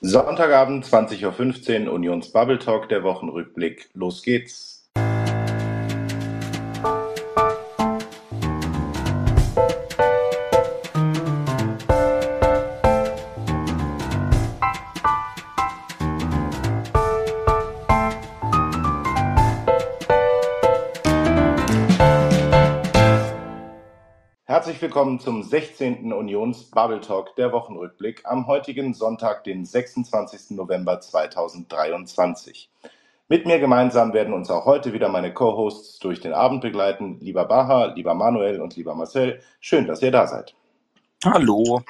Sonntagabend 20.15 Uhr Unions Bubble Talk, der Wochenrückblick. Los geht's. Herzlich willkommen zum 16. Unions Bubble Talk, der Wochenrückblick am heutigen Sonntag, den 26. November 2023. Mit mir gemeinsam werden uns auch heute wieder meine Co-Hosts durch den Abend begleiten. Lieber Baha, lieber Manuel und lieber Marcel, schön, dass ihr da seid. Hallo.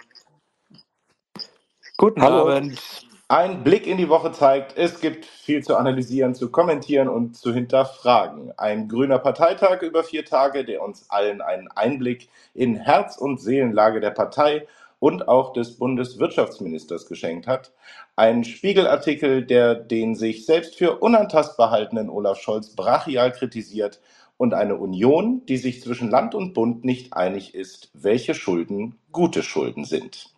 Guten Hallo. Abend. Ein Blick in die Woche zeigt, es gibt viel zu analysieren, zu kommentieren und zu hinterfragen. Ein grüner Parteitag über vier Tage, der uns allen einen Einblick in Herz- und Seelenlage der Partei und auch des Bundeswirtschaftsministers geschenkt hat. Ein Spiegelartikel, der den sich selbst für unantastbar haltenden Olaf Scholz brachial kritisiert und eine Union, die sich zwischen Land und Bund nicht einig ist, welche Schulden gute Schulden sind.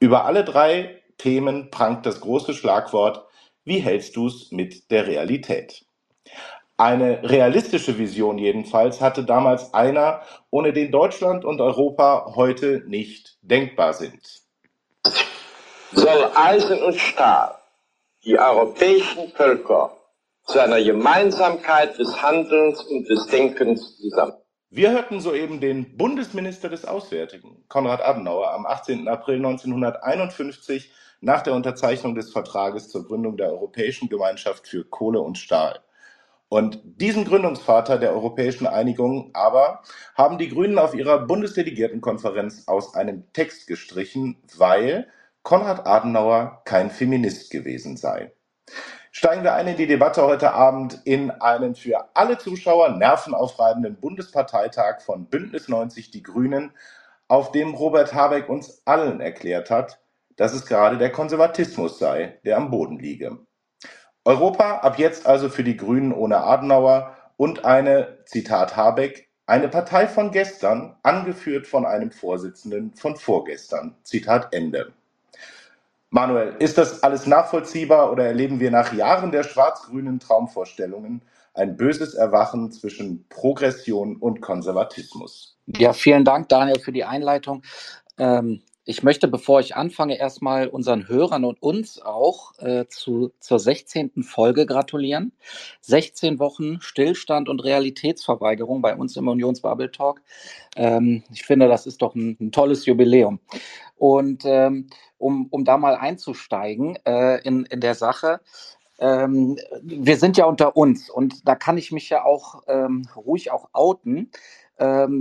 Über alle drei Themen prangt das große Schlagwort Wie hältst du's mit der Realität? Eine realistische Vision jedenfalls hatte damals einer, ohne den Deutschland und Europa heute nicht denkbar sind. Soll Eisen und Stahl die europäischen Völker zu einer Gemeinsamkeit des Handelns und des Denkens zusammen. Wir hörten soeben den Bundesminister des Auswärtigen, Konrad Adenauer, am 18. April 1951 nach der Unterzeichnung des Vertrages zur Gründung der Europäischen Gemeinschaft für Kohle und Stahl. Und diesen Gründungsvater der Europäischen Einigung aber haben die Grünen auf ihrer Bundesdelegiertenkonferenz aus einem Text gestrichen, weil Konrad Adenauer kein Feminist gewesen sei. Steigen wir ein in die Debatte heute Abend in einen für alle Zuschauer nervenaufreibenden Bundesparteitag von Bündnis 90 Die Grünen, auf dem Robert Habeck uns allen erklärt hat, dass es gerade der Konservatismus sei, der am Boden liege. Europa ab jetzt also für die Grünen ohne Adenauer und eine, Zitat Habeck, eine Partei von gestern, angeführt von einem Vorsitzenden von vorgestern. Zitat Ende. Manuel, ist das alles nachvollziehbar oder erleben wir nach Jahren der schwarz-grünen Traumvorstellungen ein böses Erwachen zwischen Progression und Konservatismus? Ja, vielen Dank, Daniel, für die Einleitung. Ähm, ich möchte, bevor ich anfange, erstmal unseren Hörern und uns auch äh, zu, zur 16. Folge gratulieren. 16 Wochen Stillstand und Realitätsverweigerung bei uns im Unionsbubble Talk. Ähm, ich finde, das ist doch ein, ein tolles Jubiläum. Und ähm, um, um da mal einzusteigen äh, in, in der Sache, ähm, wir sind ja unter uns und da kann ich mich ja auch ähm, ruhig auch outen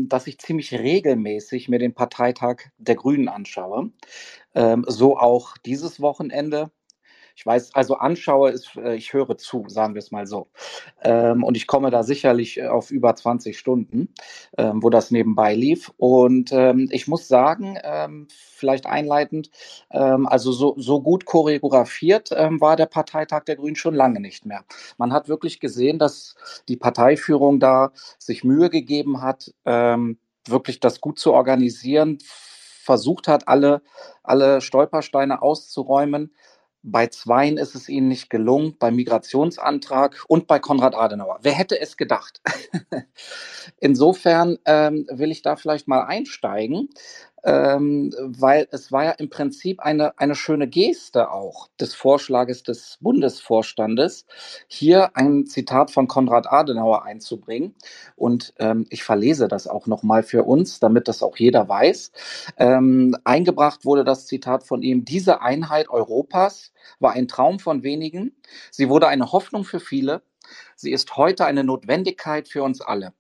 dass ich ziemlich regelmäßig mir den Parteitag der Grünen anschaue. Ähm, so auch dieses Wochenende. Ich weiß, also anschaue ist, äh, ich höre zu, sagen wir es mal so. Ähm, und ich komme da sicherlich äh, auf über 20 Stunden, ähm, wo das nebenbei lief. Und ähm, ich muss sagen, vielleicht einleitend, also so, so gut choreografiert war der Parteitag der Grünen schon lange nicht mehr. Man hat wirklich gesehen, dass die Parteiführung da sich Mühe gegeben hat, wirklich das gut zu organisieren, versucht hat, alle, alle Stolpersteine auszuräumen. Bei Zweien ist es ihnen nicht gelungen, beim Migrationsantrag und bei Konrad Adenauer. Wer hätte es gedacht? Insofern ähm, will ich da vielleicht mal einsteigen ähm, weil es war ja im Prinzip eine, eine schöne Geste auch des Vorschlages des Bundesvorstandes, hier ein Zitat von Konrad Adenauer einzubringen. Und ähm, ich verlese das auch nochmal für uns, damit das auch jeder weiß. Ähm, eingebracht wurde das Zitat von ihm, diese Einheit Europas war ein Traum von wenigen. Sie wurde eine Hoffnung für viele. Sie ist heute eine Notwendigkeit für uns alle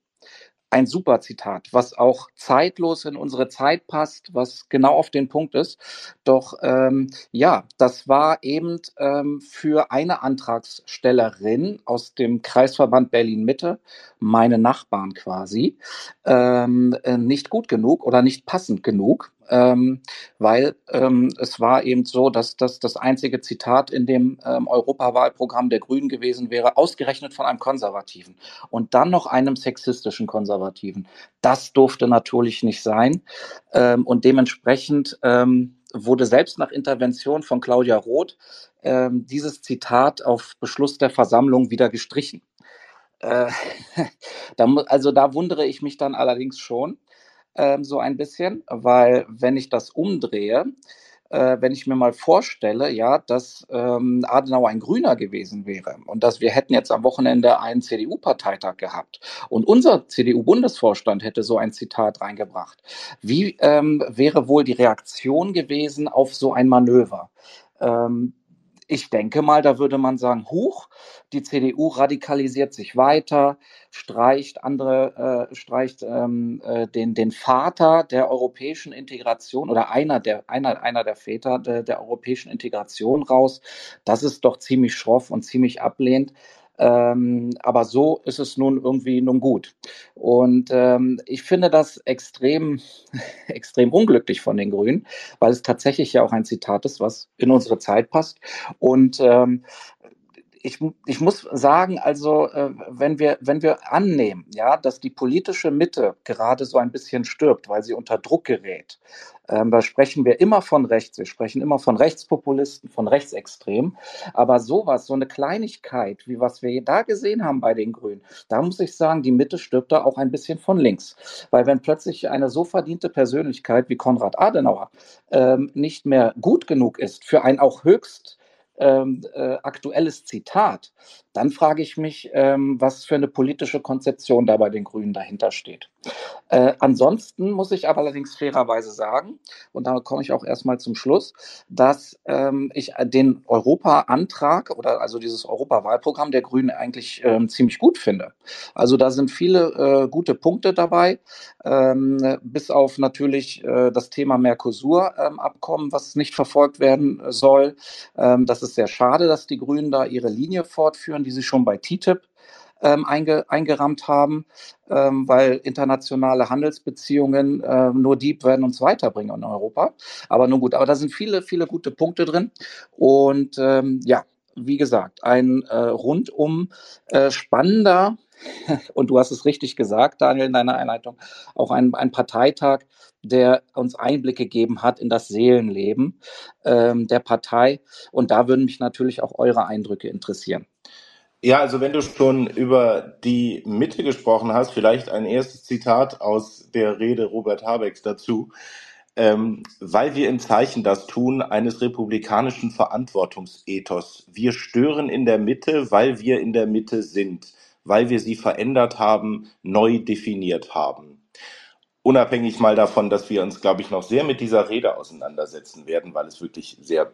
ein super Zitat, was auch zeitlos in unsere Zeit passt, was genau auf den Punkt ist. Doch ähm, ja, das war eben ähm, für eine Antragstellerin aus dem Kreisverband Berlin Mitte, meine Nachbarn quasi, ähm, äh, nicht gut genug oder nicht passend genug. Ähm, weil ähm, es war eben so, dass das das einzige Zitat in dem ähm, Europawahlprogramm der Grünen gewesen wäre, ausgerechnet von einem Konservativen und dann noch einem sexistischen Konservativen. Das durfte natürlich nicht sein ähm, und dementsprechend ähm, wurde selbst nach Intervention von Claudia Roth ähm, dieses Zitat auf Beschluss der Versammlung wieder gestrichen. Äh, da, also da wundere ich mich dann allerdings schon ähm, so ein bisschen, weil wenn ich das umdrehe, äh, wenn ich mir mal vorstelle, ja, dass ähm, Adenauer ein Grüner gewesen wäre und dass wir hätten jetzt am Wochenende einen CDU-Parteitag gehabt und unser CDU-Bundesvorstand hätte so ein Zitat reingebracht, wie ähm, wäre wohl die Reaktion gewesen auf so ein Manöver? Ähm, ich denke mal, da würde man sagen, huch, die CDU radikalisiert sich weiter, streicht andere, äh, streicht ähm, äh, den, den Vater der europäischen Integration oder einer der, einer, einer der Väter der, der europäischen Integration raus. Das ist doch ziemlich schroff und ziemlich ablehnt. Ähm, aber so ist es nun irgendwie nun gut. Und ähm, ich finde das extrem, extrem unglücklich von den Grünen, weil es tatsächlich ja auch ein Zitat ist, was in unsere Zeit passt. Und ähm, ich, ich muss sagen, also äh, wenn wir wenn wir annehmen, ja, dass die politische Mitte gerade so ein bisschen stirbt, weil sie unter Druck gerät, ähm, da sprechen wir immer von rechts, wir sprechen immer von Rechtspopulisten, von Rechtsextremen, aber sowas, so eine Kleinigkeit, wie was wir da gesehen haben bei den Grünen, da muss ich sagen, die Mitte stirbt da auch ein bisschen von links, weil wenn plötzlich eine so verdiente Persönlichkeit wie Konrad Adenauer ähm, nicht mehr gut genug ist für ein auch höchst ähm, äh, aktuelles Zitat, dann frage ich mich, ähm, was für eine politische Konzeption da bei den Grünen dahinter steht. Äh, ansonsten muss ich aber allerdings fairerweise sagen, und da komme ich auch erstmal zum Schluss, dass ähm, ich den Europa-Antrag oder also dieses Europawahlprogramm der Grünen eigentlich ähm, ziemlich gut finde. Also da sind viele äh, gute Punkte dabei, ähm, bis auf natürlich äh, das Thema Mercosur-Abkommen, ähm, was nicht verfolgt werden soll. Ähm, das ist sehr schade, dass die Grünen da ihre Linie fortführen, die sie schon bei TTIP ähm, einge, eingerammt haben, ähm, weil internationale Handelsbeziehungen äh, nur die werden uns weiterbringen in Europa. Aber nun gut, aber da sind viele, viele gute Punkte drin. Und ähm, ja, wie gesagt, ein äh, rundum äh, spannender und du hast es richtig gesagt, Daniel, in deiner Einleitung, auch ein, ein Parteitag, der uns Einblicke gegeben hat in das Seelenleben ähm, der Partei. Und da würden mich natürlich auch eure Eindrücke interessieren. Ja, also wenn du schon über die Mitte gesprochen hast, vielleicht ein erstes Zitat aus der Rede Robert Habecks dazu. Ähm, weil wir im Zeichen das tun eines republikanischen Verantwortungsethos. Wir stören in der Mitte, weil wir in der Mitte sind, weil wir sie verändert haben, neu definiert haben. Unabhängig mal davon, dass wir uns, glaube ich, noch sehr mit dieser Rede auseinandersetzen werden, weil es wirklich sehr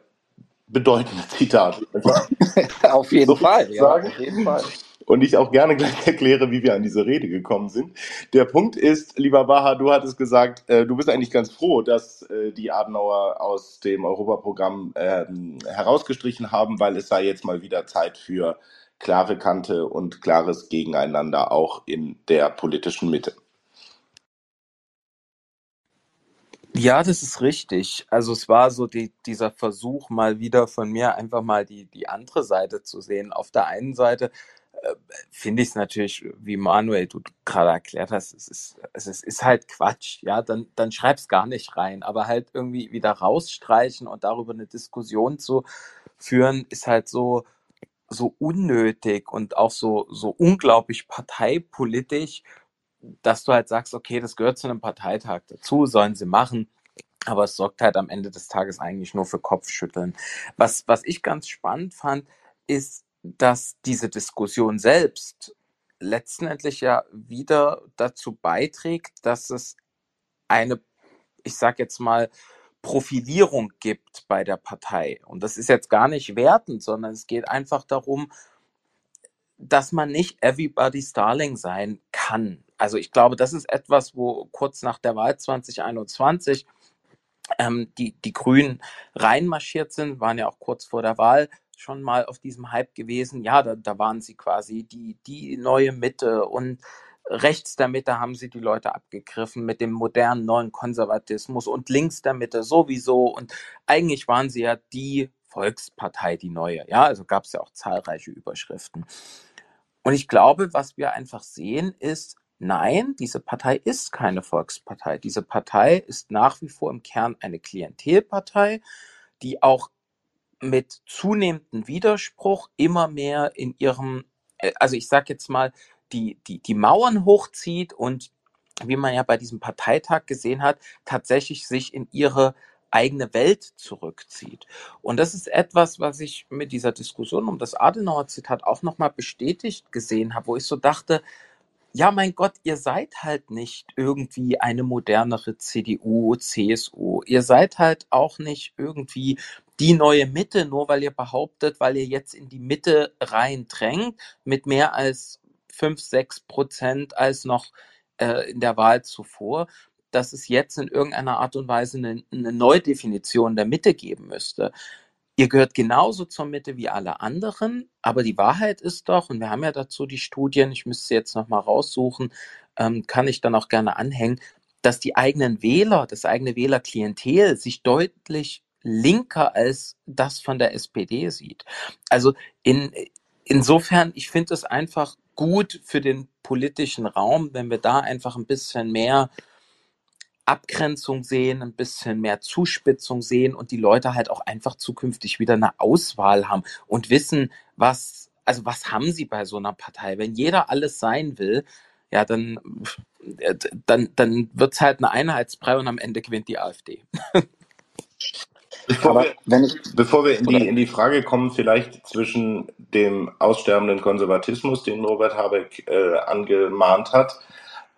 bedeutende Zitate. auf jeden so Fall, ja, auf jeden Fall. Und ich auch gerne gleich erkläre, wie wir an diese Rede gekommen sind. Der Punkt ist, lieber Baha, du hattest gesagt, äh, du bist eigentlich ganz froh, dass äh, die Adenauer aus dem Europaprogramm äh, herausgestrichen haben, weil es sei jetzt mal wieder Zeit für klare Kante und klares Gegeneinander auch in der politischen Mitte. Ja, das ist richtig. Also es war so die, dieser Versuch mal wieder von mir, einfach mal die, die andere Seite zu sehen. Auf der einen Seite äh, finde ich es natürlich, wie Manuel du gerade erklärt hast, es ist, es ist, ist halt Quatsch. Ja, dann, dann schreib's gar nicht rein. Aber halt irgendwie wieder rausstreichen und darüber eine Diskussion zu führen, ist halt so, so unnötig und auch so, so unglaublich parteipolitisch dass du halt sagst, okay, das gehört zu einem Parteitag dazu, sollen sie machen. Aber es sorgt halt am Ende des Tages eigentlich nur für Kopfschütteln. Was, was ich ganz spannend fand, ist, dass diese Diskussion selbst letztendlich ja wieder dazu beiträgt, dass es eine, ich sag jetzt mal, Profilierung gibt bei der Partei. Und das ist jetzt gar nicht wertend, sondern es geht einfach darum, dass man nicht everybody's darling sein kann. Also ich glaube, das ist etwas, wo kurz nach der Wahl 2021 ähm, die, die Grünen reinmarschiert sind, waren ja auch kurz vor der Wahl schon mal auf diesem Hype gewesen. Ja, da, da waren sie quasi die, die neue Mitte und rechts der Mitte haben sie die Leute abgegriffen mit dem modernen neuen Konservatismus und links der Mitte sowieso. Und eigentlich waren sie ja die Volkspartei, die neue. Ja, also gab es ja auch zahlreiche Überschriften. Und ich glaube, was wir einfach sehen, ist, nein, diese Partei ist keine Volkspartei. Diese Partei ist nach wie vor im Kern eine Klientelpartei, die auch mit zunehmendem Widerspruch immer mehr in ihrem, äh, also ich sage jetzt mal, die, die, die Mauern hochzieht und wie man ja bei diesem Parteitag gesehen hat, tatsächlich sich in ihre eigene Welt zurückzieht. Und das ist etwas, was ich mit dieser Diskussion um das Adenauer-Zitat auch nochmal bestätigt gesehen habe, wo ich so dachte, ja, mein Gott, ihr seid halt nicht irgendwie eine modernere CDU, CSU. Ihr seid halt auch nicht irgendwie die neue Mitte, nur weil ihr behauptet, weil ihr jetzt in die Mitte rein drängt, mit mehr als 5, 6 Prozent als noch äh, in der Wahl zuvor, dass es jetzt in irgendeiner Art und Weise eine, eine Neudefinition der Mitte geben müsste. Ihr gehört genauso zur Mitte wie alle anderen, aber die Wahrheit ist doch, und wir haben ja dazu die Studien, ich müsste jetzt nochmal raussuchen, ähm, kann ich dann auch gerne anhängen, dass die eigenen Wähler, das eigene Wählerklientel sich deutlich linker als das von der SPD sieht. Also in, insofern, ich finde es einfach gut für den politischen Raum, wenn wir da einfach ein bisschen mehr Abgrenzung sehen, ein bisschen mehr Zuspitzung sehen und die Leute halt auch einfach zukünftig wieder eine Auswahl haben und wissen, was, also was haben sie bei so einer Partei? Wenn jeder alles sein will, ja, dann, äh, dann, dann wird's halt eine Einheitsbrei und am Ende gewinnt die AfD. Bevor, wir, wenn ich, bevor wir in die, in die Frage kommen, vielleicht zwischen dem aussterbenden Konservatismus, den Robert Habeck äh, angemahnt hat,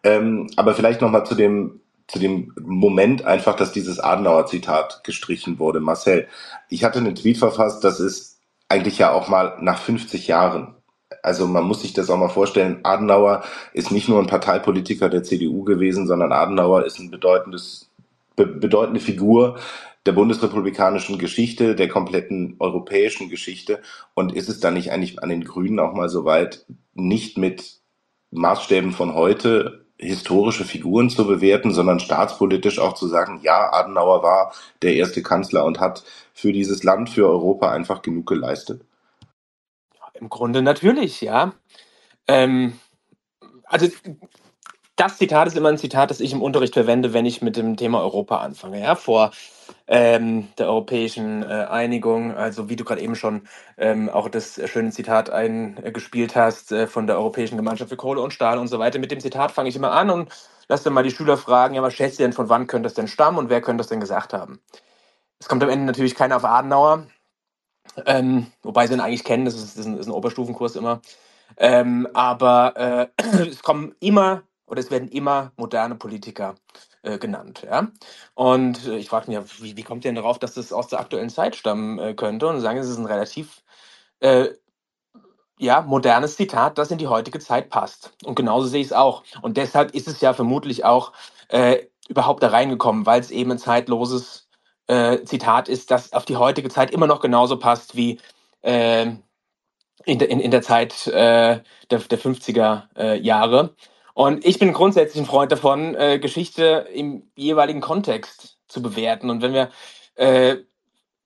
ähm, aber vielleicht nochmal zu dem zu dem Moment einfach, dass dieses Adenauer-Zitat gestrichen wurde. Marcel, ich hatte einen Tweet verfasst, das ist eigentlich ja auch mal nach 50 Jahren. Also man muss sich das auch mal vorstellen, Adenauer ist nicht nur ein Parteipolitiker der CDU gewesen, sondern Adenauer ist ein bedeutendes, be bedeutende Figur der bundesrepublikanischen Geschichte, der kompletten europäischen Geschichte. Und ist es dann nicht eigentlich an den Grünen auch mal so weit, nicht mit Maßstäben von heute historische Figuren zu bewerten, sondern staatspolitisch auch zu sagen, ja, Adenauer war der erste Kanzler und hat für dieses Land, für Europa einfach genug geleistet? Im Grunde natürlich, ja. Ähm, also das Zitat ist immer ein Zitat, das ich im Unterricht verwende, wenn ich mit dem Thema Europa anfange. Ja, vor ähm, der europäischen äh, Einigung. Also wie du gerade eben schon ähm, auch das schöne Zitat eingespielt hast äh, von der Europäischen Gemeinschaft für Kohle und Stahl und so weiter. Mit dem Zitat fange ich immer an und lass dann mal die Schüler fragen, ja, was schätzt ihr denn, von wann könnte das denn stammen und wer könnte das denn gesagt haben? Es kommt am Ende natürlich keiner auf Adenauer, ähm, wobei sie ihn eigentlich kennen, das ist, das ist, ein, das ist ein Oberstufenkurs immer. Ähm, aber äh, es kommen immer oder es werden immer moderne Politiker äh, genannt. Ja? Und äh, ich frage mich, ja, wie, wie kommt ihr denn darauf, dass das aus der aktuellen Zeit stammen äh, könnte? Und sagen, es ist ein relativ äh, ja, modernes Zitat, das in die heutige Zeit passt. Und genauso sehe ich es auch. Und deshalb ist es ja vermutlich auch äh, überhaupt da reingekommen, weil es eben ein zeitloses äh, Zitat ist, das auf die heutige Zeit immer noch genauso passt wie äh, in, in, in der Zeit der, der 50er äh, Jahre. Und ich bin grundsätzlich ein Freund davon, äh, Geschichte im jeweiligen Kontext zu bewerten. Und wenn wir äh,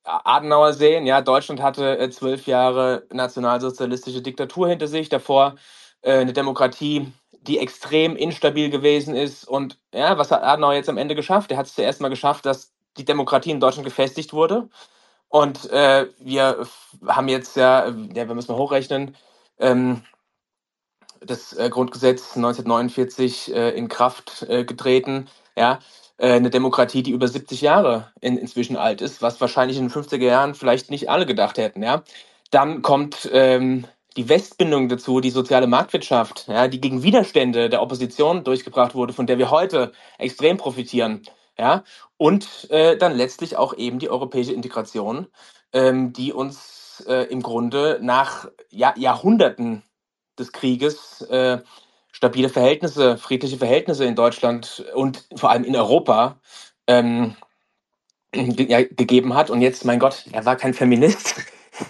Adenauer sehen, ja, Deutschland hatte äh, zwölf Jahre nationalsozialistische Diktatur hinter sich, davor äh, eine Demokratie, die extrem instabil gewesen ist. Und ja, was hat Adenauer jetzt am Ende geschafft? Er hat es zuerst mal geschafft, dass die Demokratie in Deutschland gefestigt wurde. Und äh, wir haben jetzt ja, ja, wir müssen mal hochrechnen, ähm, das äh, Grundgesetz 1949 äh, in Kraft äh, getreten. Ja, äh, eine Demokratie, die über 70 Jahre in, inzwischen alt ist, was wahrscheinlich in den 50er Jahren vielleicht nicht alle gedacht hätten. Ja, dann kommt ähm, die Westbindung dazu, die soziale Marktwirtschaft, ja, die gegen Widerstände der Opposition durchgebracht wurde, von der wir heute extrem profitieren. Ja, und äh, dann letztlich auch eben die europäische Integration, ähm, die uns äh, im Grunde nach ja, Jahrhunderten des Krieges äh, stabile Verhältnisse, friedliche Verhältnisse in Deutschland und vor allem in Europa ähm, ge ja, gegeben hat. Und jetzt, mein Gott, er war kein Feminist.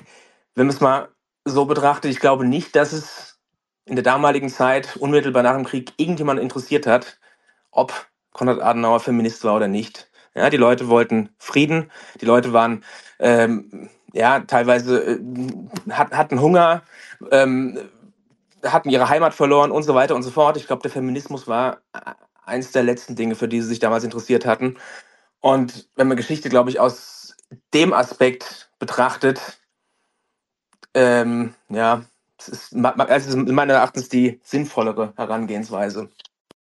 Wenn man es mal so betrachtet, ich glaube nicht, dass es in der damaligen Zeit, unmittelbar nach dem Krieg, irgendjemand interessiert hat, ob Konrad Adenauer Feminist war oder nicht. Ja, die Leute wollten Frieden, die Leute waren ähm, ja teilweise äh, hat, hatten Hunger, ähm, hatten ihre Heimat verloren und so weiter und so fort. Ich glaube, der Feminismus war eins der letzten Dinge, für die sie sich damals interessiert hatten. Und wenn man Geschichte, glaube ich, aus dem Aspekt betrachtet, ähm, ja, es ist, es ist meines Erachtens die sinnvollere Herangehensweise.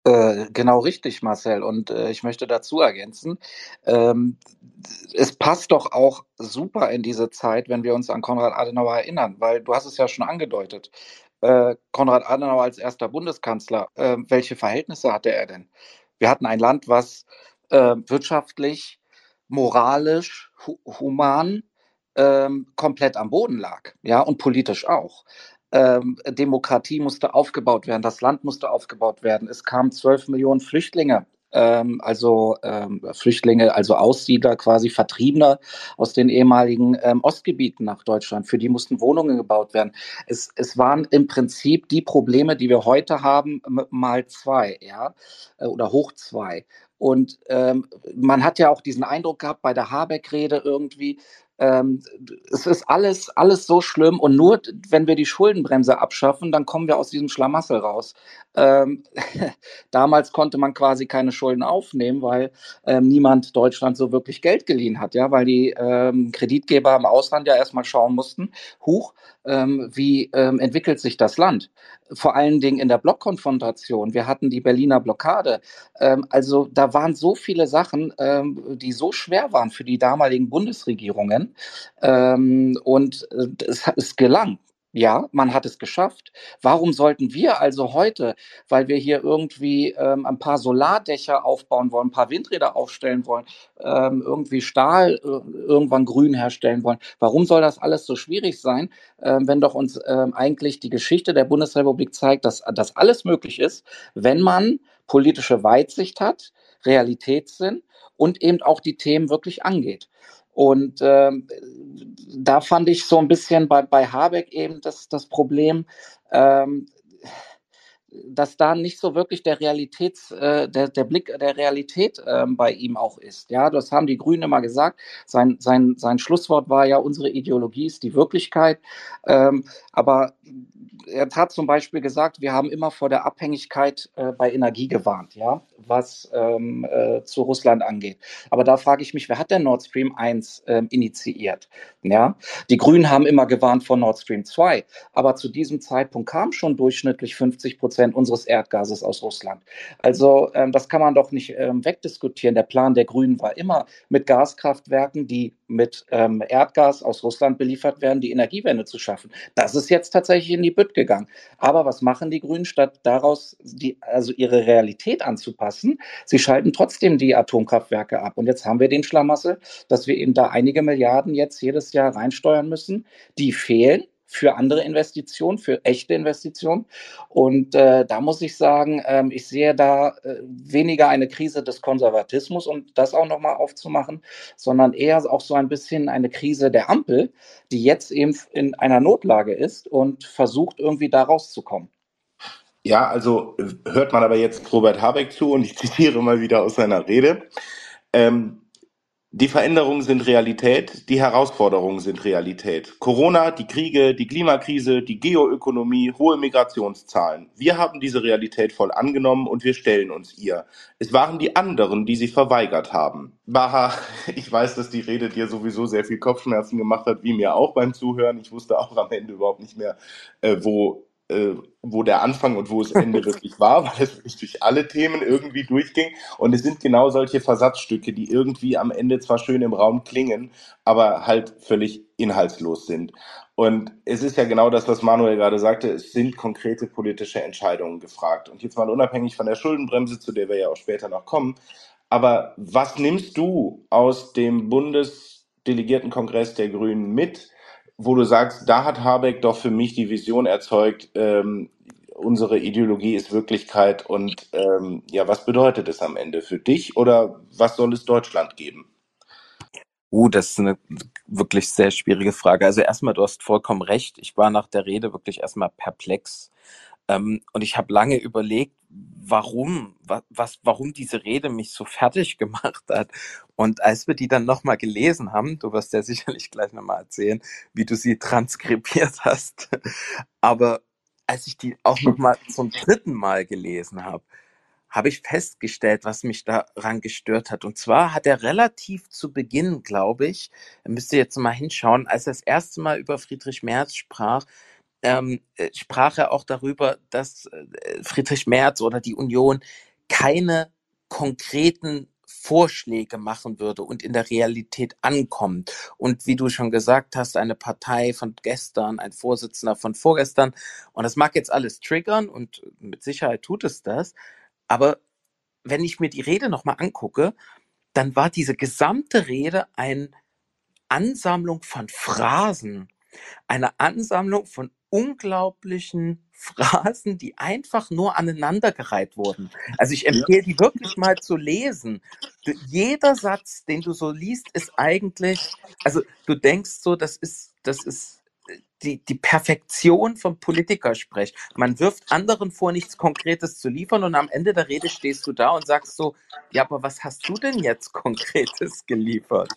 Äh, genau richtig, Marcel. Und äh, ich möchte dazu ergänzen, ähm, es passt doch auch super in diese Zeit, wenn wir uns an Konrad Adenauer erinnern, weil du hast es ja schon angedeutet. Äh, Konrad Adenauer als erster Bundeskanzler, äh, welche Verhältnisse hatte er denn? Wir hatten ein Land, was äh, wirtschaftlich, moralisch, hu human ähm, komplett am Boden lag, ja, und politisch auch ähm, Demokratie musste aufgebaut werden, das Land musste aufgebaut werden. Es kamen zwölf Millionen Flüchtlinge ähm, also ähm, Flüchtlinge, also Aussiedler, quasi Vertriebene aus den ehemaligen ähm, Ostgebieten nach Deutschland. Für die mussten Wohnungen gebaut werden. Es, es waren im Prinzip die Probleme, die wir heute haben, mal zwei, ja, äh, oder hoch zwei. Und ähm, man hat ja auch diesen Eindruck gehabt bei der Habeck-Rede irgendwie, ähm, es ist alles, alles so schlimm und nur wenn wir die Schuldenbremse abschaffen, dann kommen wir aus diesem Schlamassel raus. Ähm, damals konnte man quasi keine Schulden aufnehmen, weil ähm, niemand Deutschland so wirklich Geld geliehen hat, ja, weil die ähm, Kreditgeber im Ausland ja erstmal schauen mussten, huch, ähm, wie ähm, entwickelt sich das Land? Vor allen Dingen in der Blockkonfrontation. Wir hatten die Berliner Blockade. also da waren so viele Sachen, die so schwer waren für die damaligen Bundesregierungen ähm, und äh, es, es gelang. Ja, man hat es geschafft. Warum sollten wir also heute, weil wir hier irgendwie ähm, ein paar Solardächer aufbauen wollen, ein paar Windräder aufstellen wollen, ähm, irgendwie Stahl äh, irgendwann grün herstellen wollen, warum soll das alles so schwierig sein, äh, wenn doch uns äh, eigentlich die Geschichte der Bundesrepublik zeigt, dass das alles möglich ist, wenn man politische Weitsicht hat, Realitätssinn und eben auch die Themen wirklich angeht. Und ähm, da fand ich so ein bisschen bei, bei Habeck eben das, das Problem, ähm, dass da nicht so wirklich der Realitäts, äh, der, der Blick der Realität äh, bei ihm auch ist. Ja, das haben die Grünen immer gesagt. Sein, sein, sein Schlusswort war ja, unsere Ideologie ist die Wirklichkeit. Ähm, aber er hat zum Beispiel gesagt, wir haben immer vor der Abhängigkeit äh, bei Energie gewarnt, ja, was ähm, äh, zu Russland angeht. Aber da frage ich mich, wer hat denn Nord Stream 1 ähm, initiiert? Ja, die Grünen haben immer gewarnt vor Nord Stream 2, aber zu diesem Zeitpunkt kam schon durchschnittlich 50 Prozent unseres Erdgases aus Russland. Also ähm, das kann man doch nicht ähm, wegdiskutieren. Der Plan der Grünen war immer mit Gaskraftwerken, die mit ähm, Erdgas aus Russland beliefert werden, die Energiewende zu schaffen. Das ist jetzt tatsächlich in die Bütt gegangen. Aber was machen die Grünen, statt daraus die, also ihre Realität anzupassen? Sie schalten trotzdem die Atomkraftwerke ab. Und jetzt haben wir den Schlamassel, dass wir eben da einige Milliarden jetzt jedes Jahr reinsteuern müssen, die fehlen für andere Investitionen, für echte Investitionen. Und äh, da muss ich sagen, ähm, ich sehe da äh, weniger eine Krise des Konservatismus, um das auch nochmal aufzumachen, sondern eher auch so ein bisschen eine Krise der Ampel, die jetzt eben in einer Notlage ist und versucht, irgendwie da rauszukommen. Ja, also hört man aber jetzt Robert Habeck zu und ich zitiere mal wieder aus seiner Rede. Ähm, die Veränderungen sind Realität, die Herausforderungen sind Realität. Corona, die Kriege, die Klimakrise, die Geoökonomie, hohe Migrationszahlen. Wir haben diese Realität voll angenommen und wir stellen uns ihr. Es waren die anderen, die sie verweigert haben. Baha, ich weiß, dass die Rede dir sowieso sehr viel Kopfschmerzen gemacht hat, wie mir auch beim Zuhören. Ich wusste auch am Ende überhaupt nicht mehr, äh, wo äh, wo der Anfang und wo das Ende wirklich war, weil es wirklich durch alle Themen irgendwie durchging. Und es sind genau solche Versatzstücke, die irgendwie am Ende zwar schön im Raum klingen, aber halt völlig inhaltslos sind. Und es ist ja genau das, was Manuel gerade sagte, es sind konkrete politische Entscheidungen gefragt. Und jetzt mal unabhängig von der Schuldenbremse, zu der wir ja auch später noch kommen, aber was nimmst du aus dem Bundesdelegiertenkongress der Grünen mit, wo du sagst, da hat Habeck doch für mich die Vision erzeugt, ähm, unsere Ideologie ist Wirklichkeit und ähm, ja, was bedeutet es am Ende für dich oder was soll es Deutschland geben? Uh, das ist eine wirklich sehr schwierige Frage. Also erstmal, du hast vollkommen recht. Ich war nach der Rede wirklich erstmal perplex. Ähm, und ich habe lange überlegt, warum, was, warum diese Rede mich so fertig gemacht hat. Und als wir die dann nochmal gelesen haben, du wirst ja sicherlich gleich nochmal erzählen, wie du sie transkribiert hast, aber als ich die auch nochmal zum dritten Mal gelesen habe, habe ich festgestellt, was mich daran gestört hat. Und zwar hat er relativ zu Beginn, glaube ich, müsst ihr jetzt mal hinschauen, als er das erste Mal über Friedrich Merz sprach, ähm, äh, sprach er auch darüber, dass äh, Friedrich Merz oder die Union keine konkreten Vorschläge machen würde und in der Realität ankommt. Und wie du schon gesagt hast, eine Partei von gestern, ein Vorsitzender von vorgestern. Und das mag jetzt alles triggern und mit Sicherheit tut es das. Aber wenn ich mir die Rede nochmal angucke, dann war diese gesamte Rede eine Ansammlung von Phrasen, eine Ansammlung von unglaublichen Phrasen, die einfach nur aneinandergereiht wurden. Also ich empfehle die wirklich mal zu lesen. Jeder Satz, den du so liest, ist eigentlich, also du denkst so, das ist, das ist die, die Perfektion vom Politikersprech. Man wirft anderen vor, nichts Konkretes zu liefern und am Ende der Rede stehst du da und sagst so, ja, aber was hast du denn jetzt Konkretes geliefert?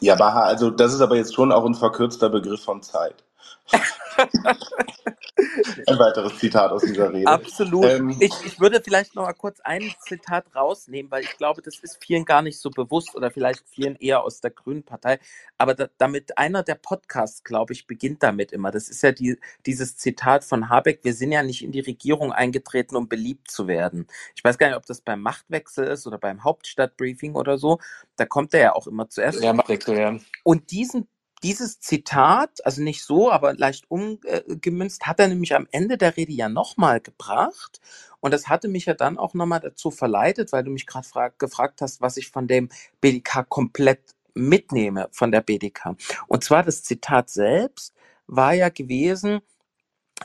Ja, Baha, also das ist aber jetzt schon auch ein verkürzter Begriff von Zeit. Ein weiteres Zitat aus dieser Rede. Absolut. Ähm, ich, ich würde vielleicht noch mal kurz ein Zitat rausnehmen, weil ich glaube, das ist vielen gar nicht so bewusst oder vielleicht vielen eher aus der Grünen Partei. Aber da, damit einer der Podcasts, glaube ich, beginnt damit immer. Das ist ja die, dieses Zitat von Habeck. Wir sind ja nicht in die Regierung eingetreten, um beliebt zu werden. Ich weiß gar nicht, ob das beim Machtwechsel ist oder beim Hauptstadtbriefing oder so. Da kommt er ja auch immer zuerst. Ja, Machtwechsel, ja. Und diesen dieses Zitat, also nicht so, aber leicht umgemünzt, hat er nämlich am Ende der Rede ja nochmal gebracht. Und das hatte mich ja dann auch nochmal dazu verleitet, weil du mich gerade gefragt hast, was ich von dem BDK komplett mitnehme, von der BDK. Und zwar das Zitat selbst war ja gewesen,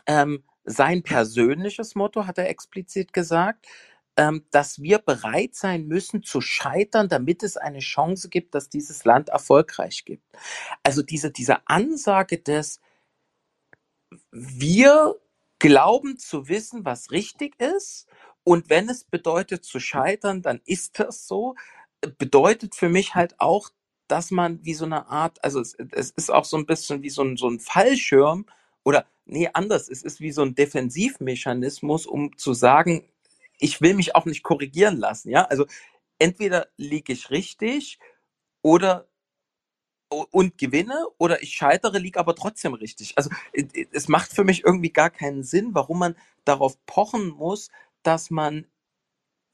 ähm, sein persönliches Motto, hat er explizit gesagt, ähm, dass wir bereit sein müssen zu scheitern, damit es eine Chance gibt, dass dieses Land erfolgreich gibt. Also diese, diese Ansage des, wir glauben zu wissen, was richtig ist. Und wenn es bedeutet zu scheitern, dann ist das so. Bedeutet für mich halt auch, dass man wie so eine Art, also es, es ist auch so ein bisschen wie so ein, so ein Fallschirm oder nee, anders, es ist wie so ein Defensivmechanismus, um zu sagen, ich will mich auch nicht korrigieren lassen, ja. Also entweder liege ich richtig oder und gewinne oder ich scheitere, liege aber trotzdem richtig. Also es macht für mich irgendwie gar keinen Sinn, warum man darauf pochen muss, dass man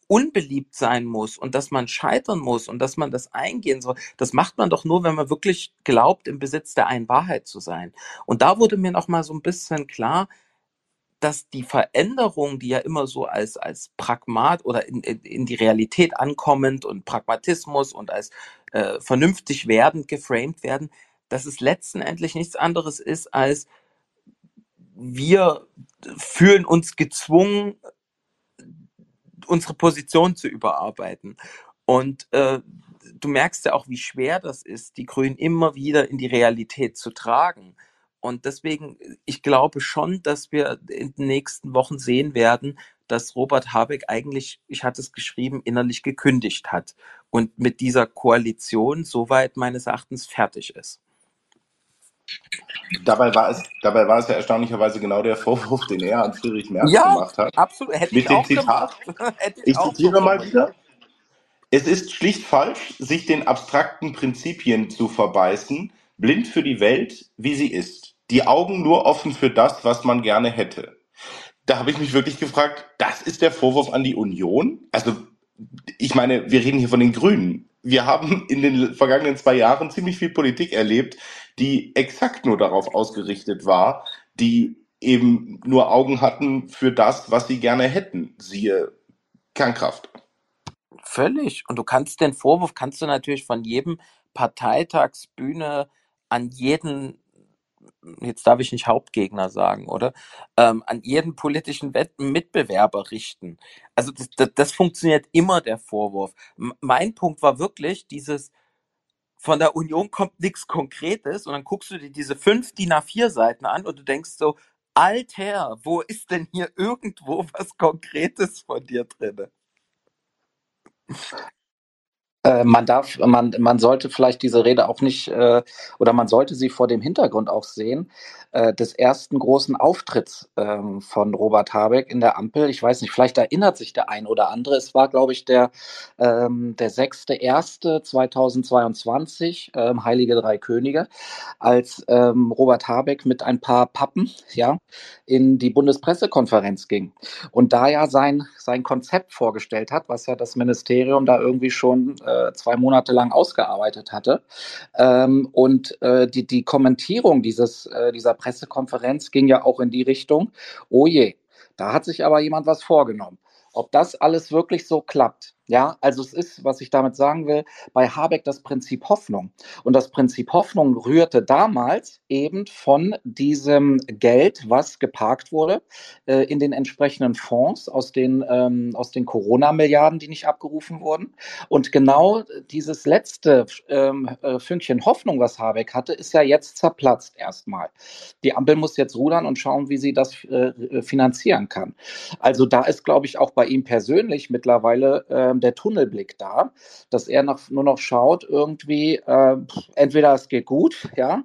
unbeliebt sein muss und dass man scheitern muss und dass man das eingehen soll. Das macht man doch nur, wenn man wirklich glaubt, im Besitz der einen Wahrheit zu sein. Und da wurde mir noch mal so ein bisschen klar, dass die Veränderung, die ja immer so als, als Pragmat oder in, in die Realität ankommend und Pragmatismus und als äh, vernünftig werdend geframed werden, dass es letztendlich nichts anderes ist als wir fühlen uns gezwungen, unsere Position zu überarbeiten. Und äh, du merkst ja auch, wie schwer das ist, die Grünen immer wieder in die Realität zu tragen. Und deswegen, ich glaube schon, dass wir in den nächsten Wochen sehen werden, dass Robert Habeck eigentlich, ich hatte es geschrieben, innerlich gekündigt hat und mit dieser Koalition soweit meines Erachtens fertig ist. Dabei war, es, dabei war es ja erstaunlicherweise genau der Vorwurf, den er an Friedrich Merz ja, gemacht hat. Absolut, hätte mit ich dem auch Zitat. Hätte Ich auch zitiere mal gemacht. wieder. Es ist schlicht falsch, sich den abstrakten Prinzipien zu verbeißen, blind für die Welt, wie sie ist die Augen nur offen für das, was man gerne hätte. Da habe ich mich wirklich gefragt, das ist der Vorwurf an die Union? Also, ich meine, wir reden hier von den Grünen. Wir haben in den vergangenen zwei Jahren ziemlich viel Politik erlebt, die exakt nur darauf ausgerichtet war, die eben nur Augen hatten für das, was sie gerne hätten. Siehe Kernkraft. Völlig. Und du kannst den Vorwurf, kannst du natürlich von jedem Parteitagsbühne an jeden jetzt darf ich nicht Hauptgegner sagen, oder? Ähm, an jeden politischen Wett Mitbewerber richten. Also das, das, das funktioniert immer, der Vorwurf. M mein Punkt war wirklich dieses, von der Union kommt nichts Konkretes und dann guckst du dir diese fünf DIN A4 Seiten an und du denkst so, Alter, wo ist denn hier irgendwo was Konkretes von dir drin? Äh, man darf, man, man sollte vielleicht diese Rede auch nicht, äh, oder man sollte sie vor dem Hintergrund auch sehen, äh, des ersten großen Auftritts ähm, von Robert Habeck in der Ampel. Ich weiß nicht, vielleicht erinnert sich der ein oder andere. Es war, glaube ich, der, ähm, der 6.1.2022, ähm, Heilige Drei Könige, als ähm, Robert Habeck mit ein paar Pappen, ja, in die Bundespressekonferenz ging und da ja sein, sein Konzept vorgestellt hat, was ja das Ministerium da irgendwie schon äh, äh, zwei Monate lang ausgearbeitet hatte. Ähm, und äh, die, die Kommentierung dieses, äh, dieser Pressekonferenz ging ja auch in die Richtung, oh je, da hat sich aber jemand was vorgenommen. Ob das alles wirklich so klappt, ja, also es ist, was ich damit sagen will, bei Habeck das Prinzip Hoffnung. Und das Prinzip Hoffnung rührte damals eben von diesem Geld, was geparkt wurde äh, in den entsprechenden Fonds aus den, ähm, den Corona-Milliarden, die nicht abgerufen wurden. Und genau dieses letzte ähm, äh, Fünkchen Hoffnung, was Habeck hatte, ist ja jetzt zerplatzt erstmal. Die Ampel muss jetzt rudern und schauen, wie sie das äh, finanzieren kann. Also da ist, glaube ich, auch bei ihm persönlich mittlerweile äh, ähm, der Tunnelblick da, dass er noch, nur noch schaut, irgendwie, äh, entweder es geht gut, ja,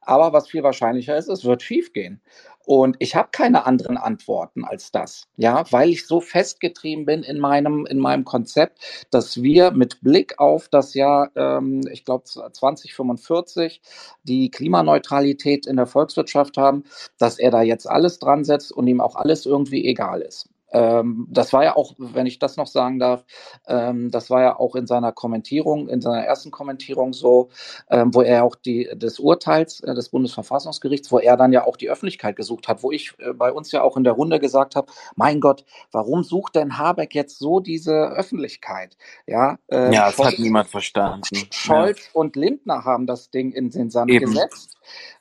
aber was viel wahrscheinlicher ist, es wird schief gehen. Und ich habe keine anderen Antworten als das, ja, weil ich so festgetrieben bin in meinem, in meinem Konzept, dass wir mit Blick auf das Jahr, ähm, ich glaube 2045, die Klimaneutralität in der Volkswirtschaft haben, dass er da jetzt alles dran setzt und ihm auch alles irgendwie egal ist. Ähm, das war ja auch, wenn ich das noch sagen darf, ähm, das war ja auch in seiner Kommentierung, in seiner ersten Kommentierung so, ähm, wo er auch die, des Urteils äh, des Bundesverfassungsgerichts, wo er dann ja auch die Öffentlichkeit gesucht hat, wo ich äh, bei uns ja auch in der Runde gesagt habe, mein Gott, warum sucht denn Habeck jetzt so diese Öffentlichkeit? Ja, äh, ja das Scholz, hat niemand verstanden. Scholz ja. und Lindner haben das Ding in den Sand Eben. gesetzt.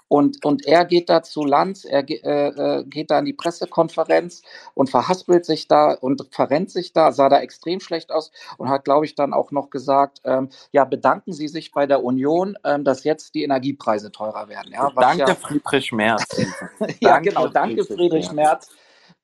Und, und er geht da zu Lanz, er äh, äh, geht da in die Pressekonferenz und verhaspelt sich da und verrennt sich da, sah da extrem schlecht aus und hat, glaube ich, dann auch noch gesagt, ähm, ja, bedanken Sie sich bei der Union, ähm, dass jetzt die Energiepreise teurer werden. Ja, danke ja, Friedrich Merz. ja, danke genau, danke Friedrich Merz. Merz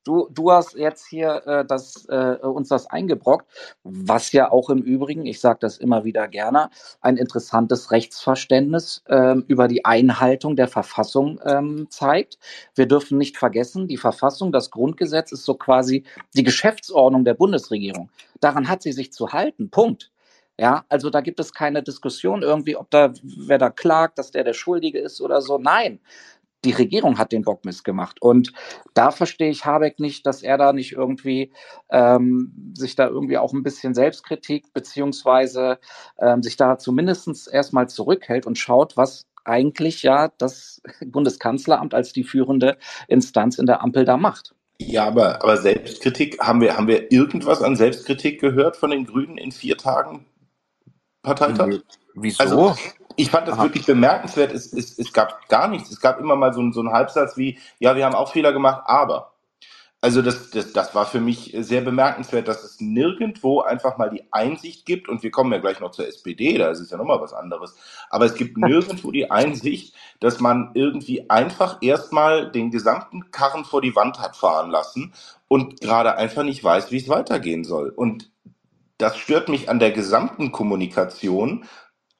Du, du hast jetzt hier äh, das, äh, uns das eingebrockt, was ja auch im Übrigen, ich sage das immer wieder gerne, ein interessantes Rechtsverständnis äh, über die Einhaltung der Verfassung ähm, zeigt. Wir dürfen nicht vergessen, die Verfassung, das Grundgesetz ist so quasi die Geschäftsordnung der Bundesregierung. Daran hat sie sich zu halten. Punkt. Ja, also da gibt es keine Diskussion irgendwie, ob da, wer da klagt, dass der der Schuldige ist oder so. Nein, die Regierung hat den Bock missgemacht. Und da verstehe ich Habeck nicht, dass er da nicht irgendwie ähm, sich da irgendwie auch ein bisschen Selbstkritik beziehungsweise ähm, sich da zumindest erstmal zurückhält und schaut, was eigentlich ja das Bundeskanzleramt als die führende Instanz in der Ampel da macht. Ja, aber, aber Selbstkritik, haben wir, haben wir irgendwas an Selbstkritik gehört von den Grünen in vier Tagen Parteitag? Wieso? Also, ich fand das Aha. wirklich bemerkenswert. Es, es, es gab gar nichts. Es gab immer mal so, so einen Halbsatz wie, ja, wir haben auch Fehler gemacht, aber. Also das, das, das war für mich sehr bemerkenswert, dass es nirgendwo einfach mal die Einsicht gibt, und wir kommen ja gleich noch zur SPD, da ist es ja nochmal was anderes, aber es gibt nirgendwo die Einsicht, dass man irgendwie einfach erstmal den gesamten Karren vor die Wand hat fahren lassen und gerade einfach nicht weiß, wie es weitergehen soll. Und das stört mich an der gesamten Kommunikation,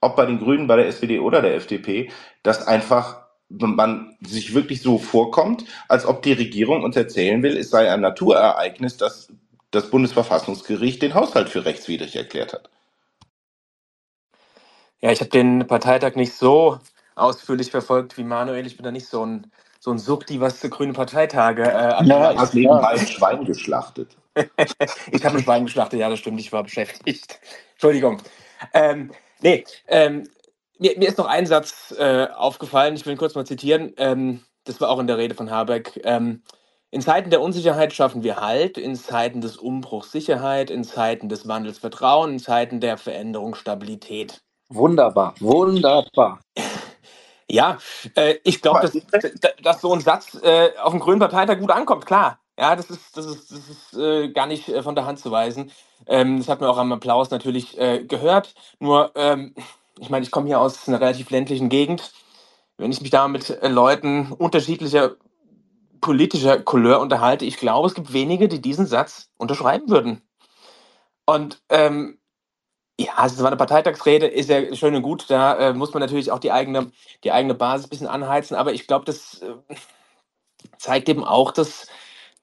ob bei den Grünen, bei der SPD oder der FDP, dass einfach man sich wirklich so vorkommt, als ob die Regierung uns erzählen will, es sei ein Naturereignis, dass das Bundesverfassungsgericht den Haushalt für rechtswidrig erklärt hat. Ja, ich habe den Parteitag nicht so ausführlich verfolgt wie Manuel. Ich bin da nicht so ein, so ein Sukti, was für grüne Parteitage äh, Ja, hast nebenbei ein Schwein geschlachtet. ich habe ein Schwein geschlachtet, ja, das stimmt, ich war beschäftigt. Entschuldigung. Ähm, Nee, ähm, mir, mir ist noch ein Satz äh, aufgefallen, ich will ihn kurz mal zitieren. Ähm, das war auch in der Rede von Habeck. Ähm, in Zeiten der Unsicherheit schaffen wir Halt, in Zeiten des Umbruchs Sicherheit, in Zeiten des Wandels Vertrauen, in Zeiten der Veränderung Stabilität. Wunderbar, wunderbar. Ja, äh, ich glaube, dass, dass so ein Satz äh, auf dem Grünen Parteitag gut ankommt, klar. Ja, das ist, das ist, das ist äh, gar nicht äh, von der Hand zu weisen. Ähm, das hat man auch am Applaus natürlich äh, gehört. Nur, ähm, ich meine, ich komme hier aus einer relativ ländlichen Gegend. Wenn ich mich da mit äh, Leuten unterschiedlicher politischer Couleur unterhalte, ich glaube, es gibt wenige, die diesen Satz unterschreiben würden. Und ähm, ja, es war eine Parteitagsrede, ist ja schön und gut. Da äh, muss man natürlich auch die eigene, die eigene Basis ein bisschen anheizen. Aber ich glaube, das äh, zeigt eben auch, dass,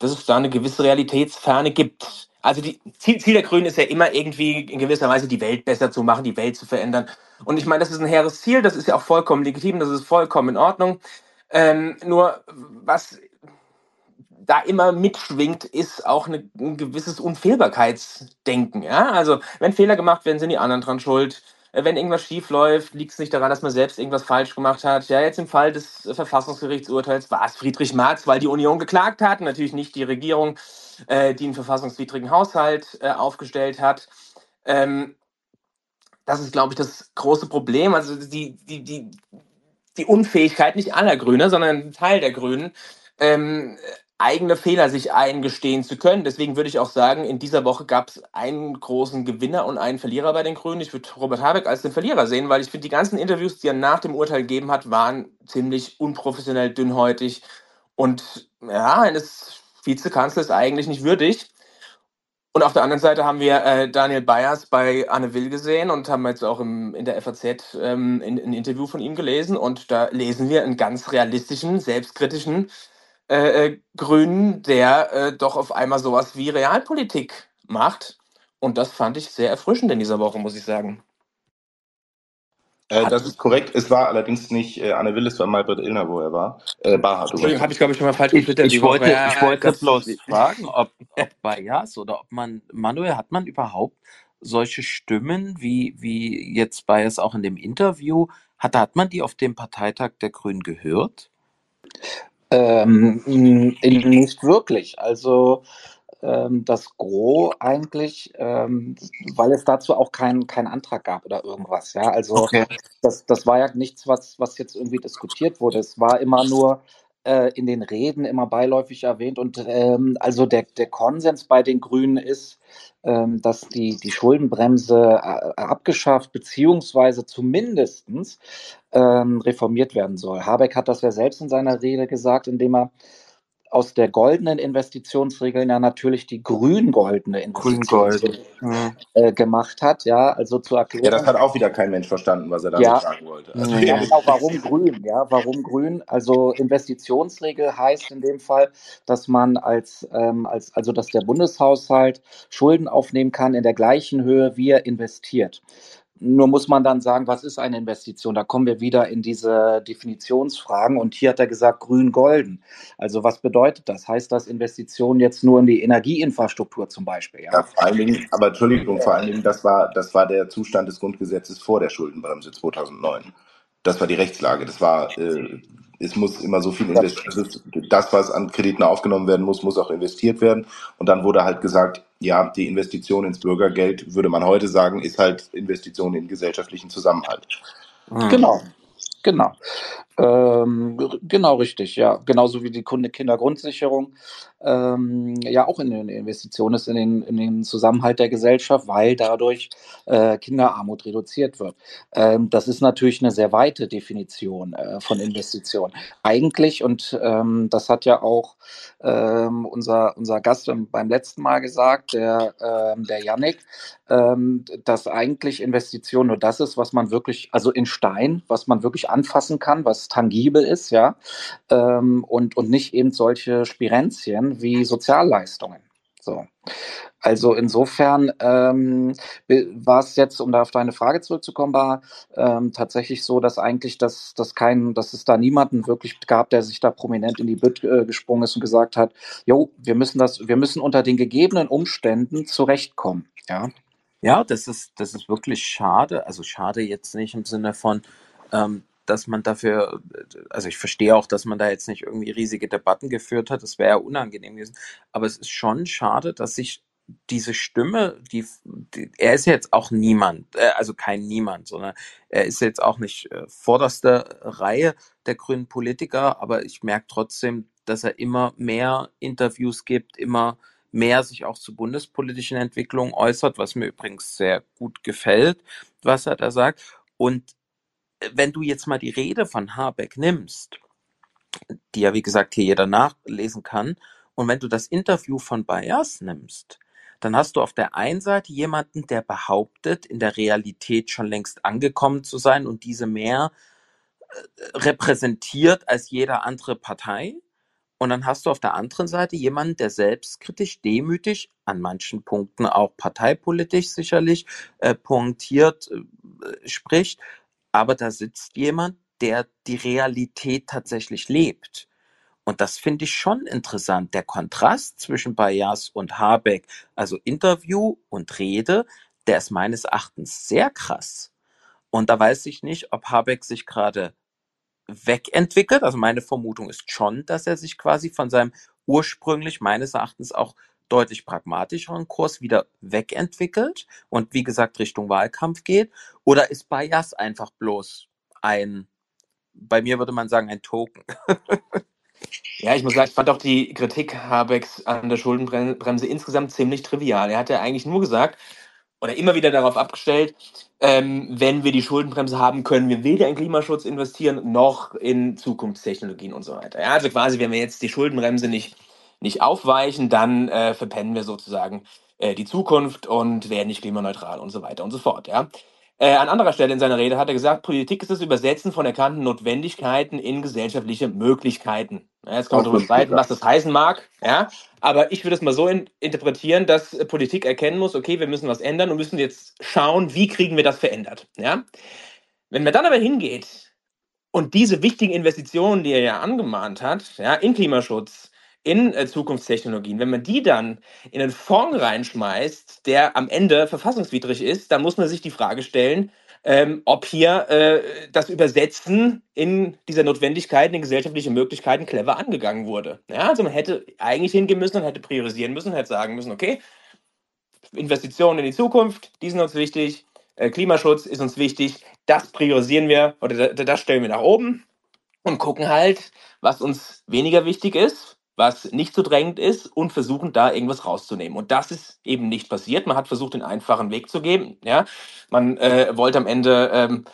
dass es da eine gewisse Realitätsferne gibt. Also die Ziel, Ziel der Grünen ist ja immer irgendwie in gewisser Weise die Welt besser zu machen, die Welt zu verändern. Und ich meine, das ist ein hehres Ziel, das ist ja auch vollkommen legitim, das ist vollkommen in Ordnung. Ähm, nur was da immer mitschwingt, ist auch eine, ein gewisses Unfehlbarkeitsdenken. Ja? Also wenn Fehler gemacht werden, sind die anderen dran schuld. Äh, wenn irgendwas schief läuft, liegt es nicht daran, dass man selbst irgendwas falsch gemacht hat. Ja, jetzt im Fall des Verfassungsgerichtsurteils war es Friedrich Marx, weil die Union geklagt hat, natürlich nicht die Regierung, äh, die einen verfassungswidrigen Haushalt äh, aufgestellt hat. Ähm, das ist, glaube ich, das große Problem. Also die, die, die, die Unfähigkeit nicht aller Grüne, sondern ein Teil der Grünen, ähm, eigene Fehler sich eingestehen zu können. Deswegen würde ich auch sagen, in dieser Woche gab es einen großen Gewinner und einen Verlierer bei den Grünen. Ich würde Robert Habeck als den Verlierer sehen, weil ich finde, die ganzen Interviews, die er nach dem Urteil gegeben hat, waren ziemlich unprofessionell, dünnhäutig und ja, eines Vizekanzlers eigentlich nicht würdig. Und auf der anderen Seite haben wir äh, Daniel Bayers bei Anne Will gesehen und haben jetzt auch im, in der FAZ ähm, ein Interview von ihm gelesen. Und da lesen wir einen ganz realistischen, selbstkritischen äh, äh, Grünen, der äh, doch auf einmal sowas wie Realpolitik macht. Und das fand ich sehr erfrischend in dieser Woche, muss ich sagen. Äh, das ist korrekt. Es war allerdings nicht äh, Anne Will, es war Malbert Illner, wo er war. Äh, Barhard. Entschuldigung, habe ich, glaube ich, schon mal falsch getwittert. Ich, ich wollte, ich wollte bloß fragen, ob, ob bei Jas oder ob man, Manuel, hat man überhaupt solche Stimmen, wie, wie jetzt bei es auch in dem Interview, hat, hat man die auf dem Parteitag der Grünen gehört? Ähm, nicht wirklich. Also ähm, das Gros eigentlich, ähm, weil es dazu auch keinen kein Antrag gab oder irgendwas. Ja, also okay. das, das war ja nichts, was, was jetzt irgendwie diskutiert wurde. Es war immer nur äh, in den Reden immer beiläufig erwähnt. Und ähm, also der, der Konsens bei den Grünen ist, ähm, dass die, die Schuldenbremse äh, abgeschafft beziehungsweise zumindestens ähm, reformiert werden soll. Habeck hat das ja selbst in seiner Rede gesagt, indem er aus der goldenen Investitionsregel ja natürlich die grün-goldene Investitionsregel Grün äh, gemacht hat. Ja, also zu erklären. Ja, das hat auch wieder kein Mensch verstanden, was er da ja, sagen wollte. Also, ja, genau, warum grün? Ja, warum grün? Also Investitionsregel heißt in dem Fall, dass man als, ähm, als also dass der Bundeshaushalt Schulden aufnehmen kann in der gleichen Höhe, wie er investiert. Nur muss man dann sagen, was ist eine Investition? Da kommen wir wieder in diese Definitionsfragen. Und hier hat er gesagt, grün-golden. Also was bedeutet das? Heißt das Investitionen jetzt nur in die Energieinfrastruktur zum Beispiel? Ja, ja vor allen Dingen, aber Entschuldigung, vor allen Dingen, das war, das war der Zustand des Grundgesetzes vor der Schuldenbremse 2009. Das war die Rechtslage. Das war, äh, es muss immer so viel investiert. Also das, was an Krediten aufgenommen werden muss, muss auch investiert werden. Und dann wurde halt gesagt, ja, die Investition ins Bürgergeld, würde man heute sagen, ist halt Investition in gesellschaftlichen Zusammenhalt. Genau, genau. Ähm, genau richtig, ja. Genauso wie die Kindergrundsicherung ähm, ja auch in den Investitionen ist in den, in den Zusammenhalt der Gesellschaft, weil dadurch äh, Kinderarmut reduziert wird. Ähm, das ist natürlich eine sehr weite Definition äh, von Investitionen. Eigentlich, und ähm, das hat ja auch ähm, unser, unser Gast beim letzten Mal gesagt, der, ähm, der Yannick, dass eigentlich Investition nur das ist, was man wirklich, also in Stein, was man wirklich anfassen kann, was tangibel ist, ja, ähm, und, und nicht eben solche Spirenzien wie Sozialleistungen. So. Also insofern ähm, war es jetzt, um da auf deine Frage zurückzukommen, war ähm, tatsächlich so, dass eigentlich das, das kein, dass es da niemanden wirklich gab, der sich da prominent in die Bütt äh, gesprungen ist und gesagt hat, jo, wir müssen das, wir müssen unter den gegebenen Umständen zurechtkommen. Ja. Ja, das ist, das ist wirklich schade. Also schade jetzt nicht im Sinne von, ähm, dass man dafür, also ich verstehe auch, dass man da jetzt nicht irgendwie riesige Debatten geführt hat, das wäre ja unangenehm gewesen, aber es ist schon schade, dass sich diese Stimme, die, die, er ist jetzt auch niemand, äh, also kein Niemand, sondern er ist jetzt auch nicht äh, vorderste Reihe der grünen Politiker, aber ich merke trotzdem, dass er immer mehr Interviews gibt, immer mehr sich auch zu bundespolitischen Entwicklungen äußert, was mir übrigens sehr gut gefällt, was er da sagt. Und wenn du jetzt mal die Rede von Habeck nimmst, die ja wie gesagt hier jeder nachlesen kann. Und wenn du das Interview von Bayers nimmst, dann hast du auf der einen Seite jemanden, der behauptet, in der Realität schon längst angekommen zu sein und diese mehr äh, repräsentiert als jeder andere Partei. Und dann hast du auf der anderen Seite jemanden, der selbstkritisch, demütig, an manchen Punkten auch parteipolitisch sicherlich äh, pointiert äh, spricht. Aber da sitzt jemand, der die Realität tatsächlich lebt. Und das finde ich schon interessant. Der Kontrast zwischen Bayas und Habeck, also Interview und Rede, der ist meines Erachtens sehr krass. Und da weiß ich nicht, ob Habeck sich gerade wegentwickelt. Also meine Vermutung ist schon, dass er sich quasi von seinem ursprünglich meines Erachtens auch deutlich pragmatischeren Kurs wieder wegentwickelt und wie gesagt Richtung Wahlkampf geht? Oder ist Bayas einfach bloß ein, bei mir würde man sagen, ein Token? Ja, ich muss sagen, ich fand auch die Kritik Habecks an der Schuldenbremse insgesamt ziemlich trivial. Er hat ja eigentlich nur gesagt, oder immer wieder darauf abgestellt, ähm, wenn wir die Schuldenbremse haben, können wir weder in Klimaschutz investieren noch in Zukunftstechnologien und so weiter. Ja, also quasi, wenn wir jetzt die Schuldenbremse nicht, nicht aufweichen, dann äh, verpennen wir sozusagen äh, die Zukunft und werden nicht klimaneutral und so weiter und so fort. Ja. Äh, an anderer Stelle in seiner Rede hat er gesagt, Politik ist das Übersetzen von erkannten Notwendigkeiten in gesellschaftliche Möglichkeiten. Ja, jetzt kann man darüber streiten, was das heißen mag. Ja, aber ich würde es mal so in, interpretieren, dass Politik erkennen muss, okay, wir müssen was ändern und müssen jetzt schauen, wie kriegen wir das verändert. Ja, wenn man dann aber hingeht und diese wichtigen Investitionen, die er ja angemahnt hat, ja, in Klimaschutz, in äh, Zukunftstechnologien, wenn man die dann in einen Fonds reinschmeißt, der am Ende verfassungswidrig ist, dann muss man sich die Frage stellen, ähm, ob hier äh, das Übersetzen in dieser Notwendigkeiten, in gesellschaftliche Möglichkeiten clever angegangen wurde. Ja, also man hätte eigentlich hingehen müssen und hätte priorisieren müssen, hätte sagen müssen, okay, Investitionen in die Zukunft, die sind uns wichtig, äh, Klimaschutz ist uns wichtig, das priorisieren wir oder das stellen wir nach oben und gucken halt, was uns weniger wichtig ist was nicht so drängend ist und versuchen da irgendwas rauszunehmen. Und das ist eben nicht passiert. Man hat versucht, den einfachen Weg zu geben. Ja, man äh, wollte am Ende ähm,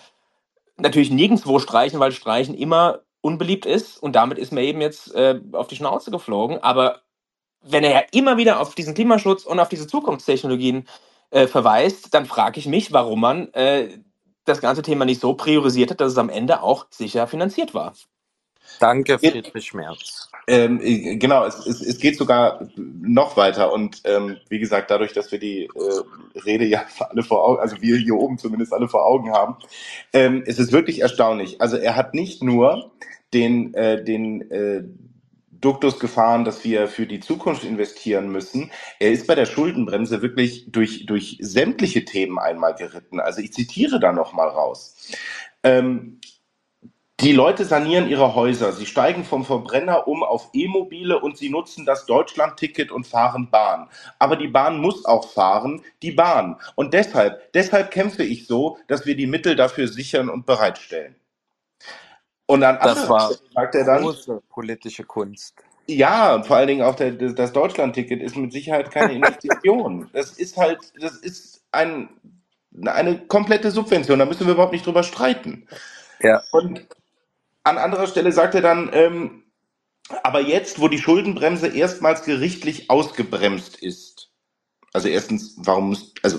natürlich nirgendwo streichen, weil Streichen immer unbeliebt ist und damit ist man eben jetzt äh, auf die Schnauze geflogen. Aber wenn er ja immer wieder auf diesen Klimaschutz und auf diese Zukunftstechnologien äh, verweist, dann frage ich mich, warum man äh, das ganze Thema nicht so priorisiert hat, dass es am Ende auch sicher finanziert war. Danke, Friedrich Merz. Ähm, äh, genau, es, es, es geht sogar noch weiter und ähm, wie gesagt, dadurch, dass wir die äh, Rede ja alle vor Augen, also wir hier oben zumindest alle vor Augen haben, ähm, ist es wirklich erstaunlich. Also er hat nicht nur den, äh, den äh, Duktus gefahren, dass wir für die Zukunft investieren müssen. Er ist bei der Schuldenbremse wirklich durch, durch sämtliche Themen einmal geritten. Also ich zitiere da noch mal raus. Ähm, die Leute sanieren ihre Häuser, sie steigen vom Verbrenner um auf E-Mobile und sie nutzen das Deutschland-Ticket und fahren Bahn. Aber die Bahn muss auch fahren, die Bahn. Und deshalb, deshalb kämpfe ich so, dass wir die Mittel dafür sichern und bereitstellen. Und dann das war sagt er dann, große politische Kunst. Ja, vor allen Dingen auch der, das Deutschland-Ticket ist mit Sicherheit keine Investition. das ist halt, das ist ein, eine komplette Subvention. Da müssen wir überhaupt nicht drüber streiten. Ja. Und an anderer Stelle sagt er dann, ähm, aber jetzt, wo die Schuldenbremse erstmals gerichtlich ausgebremst ist, also erstens, warum muss, also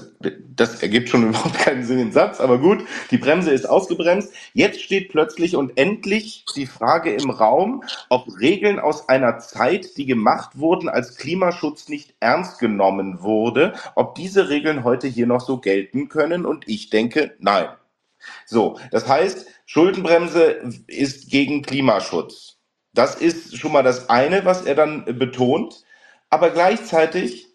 das ergibt schon überhaupt keinen Sinn im Satz, aber gut, die Bremse ist ausgebremst. Jetzt steht plötzlich und endlich die Frage im Raum, ob Regeln aus einer Zeit, die gemacht wurden, als Klimaschutz nicht ernst genommen wurde, ob diese Regeln heute hier noch so gelten können. Und ich denke, nein. So, das heißt, Schuldenbremse ist gegen Klimaschutz. Das ist schon mal das eine, was er dann betont. Aber gleichzeitig,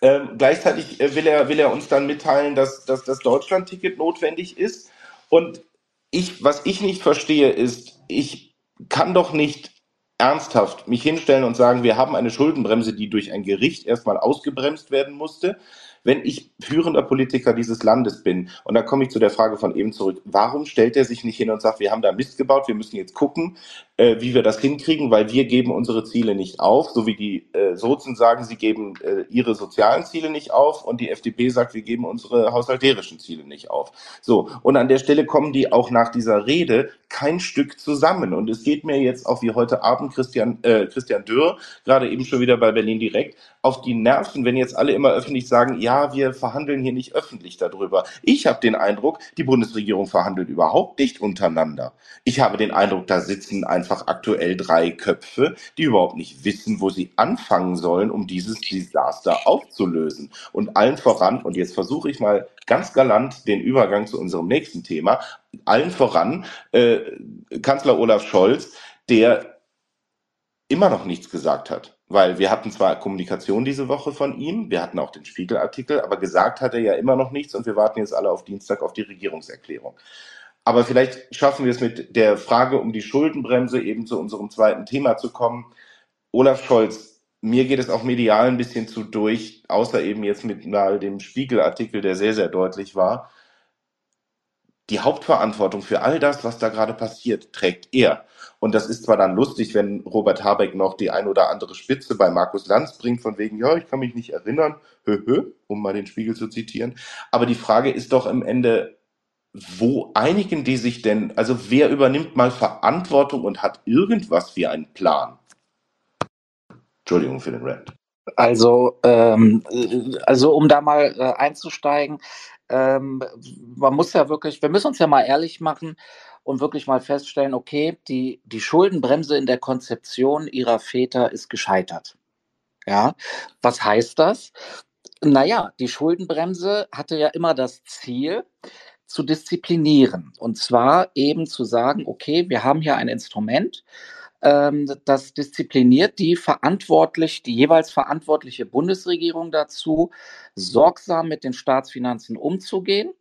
äh, gleichzeitig will, er, will er uns dann mitteilen, dass, dass das Deutschland-Ticket notwendig ist. Und ich, was ich nicht verstehe, ist, ich kann doch nicht ernsthaft mich hinstellen und sagen, wir haben eine Schuldenbremse, die durch ein Gericht erstmal ausgebremst werden musste. Wenn ich führender Politiker dieses Landes bin, und da komme ich zu der Frage von eben zurück, warum stellt er sich nicht hin und sagt, wir haben da Mist gebaut, wir müssen jetzt gucken, äh, wie wir das hinkriegen, weil wir geben unsere Ziele nicht auf, so wie die äh, Sozen sagen, sie geben äh, ihre sozialen Ziele nicht auf und die FDP sagt, wir geben unsere haushalterischen Ziele nicht auf. So, und an der Stelle kommen die auch nach dieser Rede kein Stück zusammen. Und es geht mir jetzt auch wie heute Abend Christian, äh, Christian Dürr, gerade eben schon wieder bei Berlin direkt, auf die Nerven, wenn jetzt alle immer öffentlich sagen, ja, wir verhandeln hier nicht öffentlich darüber. Ich habe den Eindruck, die Bundesregierung verhandelt überhaupt nicht untereinander. Ich habe den Eindruck, da sitzen einfach aktuell drei Köpfe, die überhaupt nicht wissen, wo sie anfangen sollen, um dieses Desaster aufzulösen. Und allen voran, und jetzt versuche ich mal ganz galant den Übergang zu unserem nächsten Thema, allen voran äh, Kanzler Olaf Scholz, der immer noch nichts gesagt hat. Weil wir hatten zwar Kommunikation diese Woche von ihm, wir hatten auch den Spiegelartikel, aber gesagt hat er ja immer noch nichts und wir warten jetzt alle auf Dienstag auf die Regierungserklärung. Aber vielleicht schaffen wir es mit der Frage um die Schuldenbremse eben zu unserem zweiten Thema zu kommen. Olaf Scholz, mir geht es auch medial ein bisschen zu durch, außer eben jetzt mit mal dem Spiegelartikel, der sehr, sehr deutlich war. Die Hauptverantwortung für all das, was da gerade passiert, trägt er. Und das ist zwar dann lustig, wenn Robert Habeck noch die ein oder andere Spitze bei Markus Lanz bringt, von wegen, ja, ich kann mich nicht erinnern, hö, hö, um mal den Spiegel zu zitieren. Aber die Frage ist doch im Ende, wo einigen die sich denn, also wer übernimmt mal Verantwortung und hat irgendwas wie einen Plan? Entschuldigung für den Rant. Also, ähm, also um da mal äh, einzusteigen, ähm, man muss ja wirklich, wir müssen uns ja mal ehrlich machen und wirklich mal feststellen, okay, die, die Schuldenbremse in der Konzeption ihrer Väter ist gescheitert. Ja, was heißt das? Naja, die Schuldenbremse hatte ja immer das Ziel, zu disziplinieren. Und zwar eben zu sagen, okay, wir haben hier ein Instrument, das diszipliniert die verantwortlich, die jeweils verantwortliche Bundesregierung dazu, sorgsam mit den Staatsfinanzen umzugehen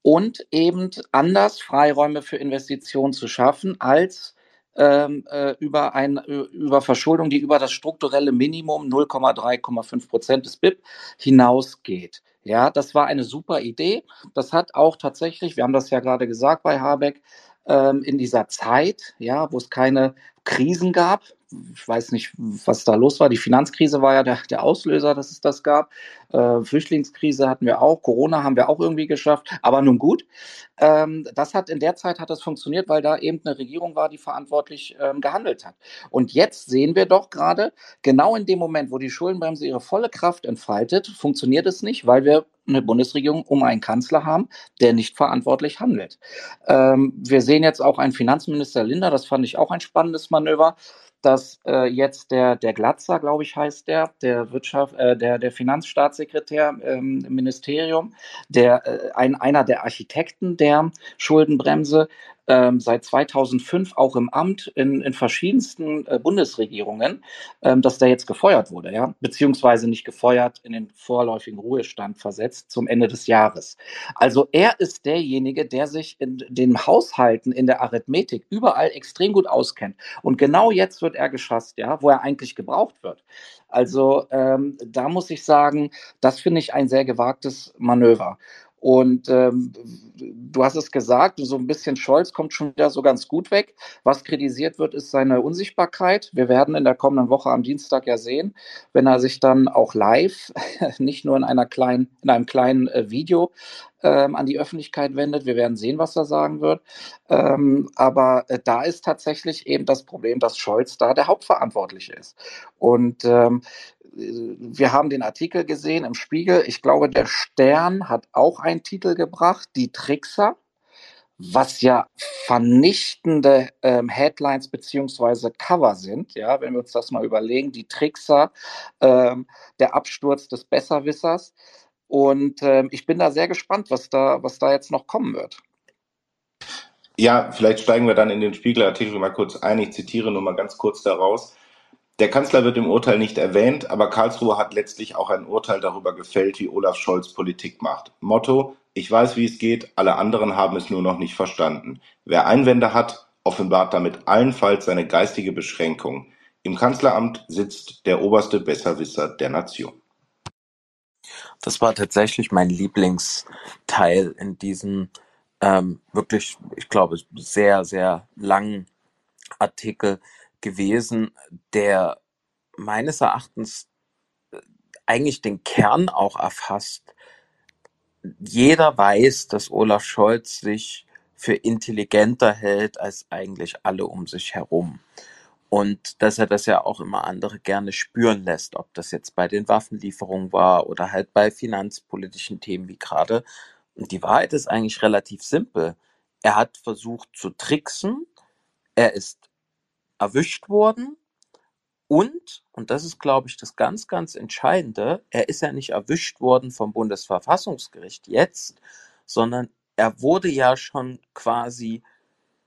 und eben anders Freiräume für Investitionen zu schaffen, als ähm, äh, über, ein, über Verschuldung, die über das strukturelle Minimum 0,3,5 Prozent des BIP hinausgeht. Ja, das war eine super Idee. Das hat auch tatsächlich, wir haben das ja gerade gesagt bei Habeck, ähm, in dieser Zeit, ja, wo es keine Krisen gab, ich weiß nicht, was da los war. Die Finanzkrise war ja der, der Auslöser, dass es das gab. Äh, Flüchtlingskrise hatten wir auch, Corona haben wir auch irgendwie geschafft. Aber nun gut, ähm, das hat in der Zeit hat das funktioniert, weil da eben eine Regierung war, die verantwortlich ähm, gehandelt hat. Und jetzt sehen wir doch gerade, genau in dem Moment, wo die Schuldenbremse ihre volle Kraft entfaltet, funktioniert es nicht, weil wir eine Bundesregierung um einen Kanzler haben, der nicht verantwortlich handelt. Ähm, wir sehen jetzt auch einen Finanzminister Linder, das fand ich auch ein spannendes Manöver, dass äh, jetzt der, der Glatzer, glaube ich, heißt der, der Wirtschaft, äh, der, der Finanzstaatssekretär ähm, im Ministerium, der äh, ein, einer der Architekten der Schuldenbremse, ähm, seit 2005 auch im Amt in, in verschiedensten äh, Bundesregierungen, ähm, dass der jetzt gefeuert wurde, ja, beziehungsweise nicht gefeuert, in den vorläufigen Ruhestand versetzt zum Ende des Jahres. Also er ist derjenige, der sich in den Haushalten, in der Arithmetik überall extrem gut auskennt. Und genau jetzt wird er geschasst, ja, wo er eigentlich gebraucht wird. Also ähm, da muss ich sagen, das finde ich ein sehr gewagtes Manöver. Und ähm, du hast es gesagt, so ein bisschen Scholz kommt schon wieder so ganz gut weg. Was kritisiert wird, ist seine Unsichtbarkeit. Wir werden in der kommenden Woche am Dienstag ja sehen, wenn er sich dann auch live, nicht nur in einer kleinen, in einem kleinen äh, Video ähm, an die Öffentlichkeit wendet. Wir werden sehen, was er sagen wird. Ähm, aber äh, da ist tatsächlich eben das Problem, dass Scholz da der Hauptverantwortliche ist. Und ähm, wir haben den Artikel gesehen im Spiegel. Ich glaube, der Stern hat auch einen Titel gebracht, die Trickser, was ja vernichtende ähm, Headlines beziehungsweise Cover sind. Ja, wenn wir uns das mal überlegen, die Trickser, ähm, der Absturz des Besserwissers. Und ähm, ich bin da sehr gespannt, was da, was da jetzt noch kommen wird. Ja, vielleicht steigen wir dann in den Spiegelartikel mal kurz ein. Ich zitiere nur mal ganz kurz daraus. Der Kanzler wird im Urteil nicht erwähnt, aber Karlsruhe hat letztlich auch ein Urteil darüber gefällt, wie Olaf Scholz Politik macht. Motto: Ich weiß, wie es geht, alle anderen haben es nur noch nicht verstanden. Wer Einwände hat, offenbart damit allenfalls seine geistige Beschränkung. Im Kanzleramt sitzt der oberste Besserwisser der Nation. Das war tatsächlich mein Lieblingsteil in diesem ähm, wirklich, ich glaube, sehr, sehr langen Artikel gewesen, der meines Erachtens äh, eigentlich den Kern auch erfasst. Jeder weiß, dass Olaf Scholz sich für intelligenter hält als eigentlich alle um sich herum. Und dass er das ja auch immer andere gerne spüren lässt, ob das jetzt bei den Waffenlieferungen war oder halt bei finanzpolitischen Themen wie gerade. Und die Wahrheit ist eigentlich relativ simpel. Er hat versucht zu tricksen, er ist erwischt worden und, und das ist, glaube ich, das ganz, ganz Entscheidende, er ist ja nicht erwischt worden vom Bundesverfassungsgericht jetzt, sondern er wurde ja schon quasi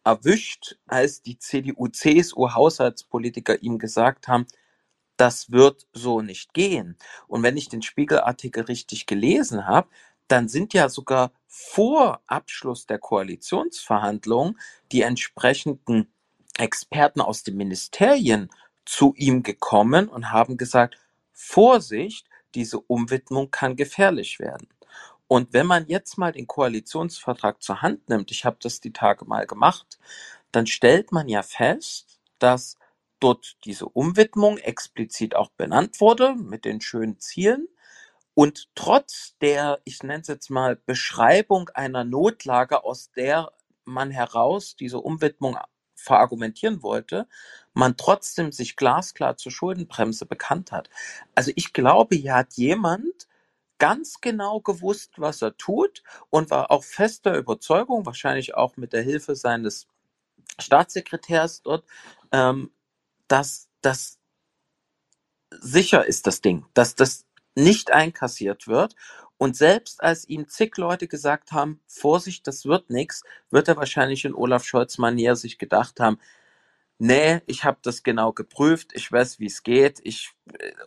erwischt, als die CDU-CSU-Haushaltspolitiker ihm gesagt haben, das wird so nicht gehen. Und wenn ich den Spiegelartikel richtig gelesen habe, dann sind ja sogar vor Abschluss der Koalitionsverhandlungen die entsprechenden Experten aus den Ministerien zu ihm gekommen und haben gesagt, Vorsicht, diese Umwidmung kann gefährlich werden. Und wenn man jetzt mal den Koalitionsvertrag zur Hand nimmt, ich habe das die Tage mal gemacht, dann stellt man ja fest, dass dort diese Umwidmung explizit auch benannt wurde mit den schönen Zielen. Und trotz der, ich nenne es jetzt mal, Beschreibung einer Notlage, aus der man heraus diese Umwidmung verargumentieren wollte, man trotzdem sich glasklar zur Schuldenbremse bekannt hat. Also ich glaube, hier hat jemand ganz genau gewusst, was er tut und war auch fester Überzeugung, wahrscheinlich auch mit der Hilfe seines Staatssekretärs dort, ähm, dass das sicher ist, das Ding, dass das nicht einkassiert wird. Und selbst als ihm zig Leute gesagt haben, Vorsicht, das wird nichts, wird er wahrscheinlich in Olaf Scholz Manier sich gedacht haben, nee, ich habe das genau geprüft, ich weiß, wie es geht. Ich,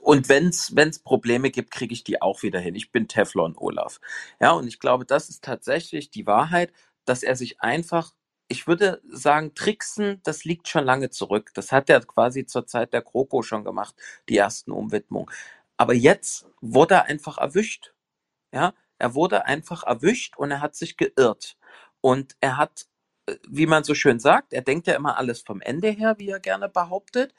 und wenn es Probleme gibt, kriege ich die auch wieder hin. Ich bin Teflon Olaf. Ja, und ich glaube, das ist tatsächlich die Wahrheit, dass er sich einfach, ich würde sagen, tricksen, das liegt schon lange zurück. Das hat er quasi zur Zeit der Kroko schon gemacht, die ersten Umwidmungen. Aber jetzt wurde er einfach erwischt. Ja, er wurde einfach erwischt und er hat sich geirrt. Und er hat wie man so schön sagt, er denkt ja immer alles vom Ende her, wie er gerne behauptet.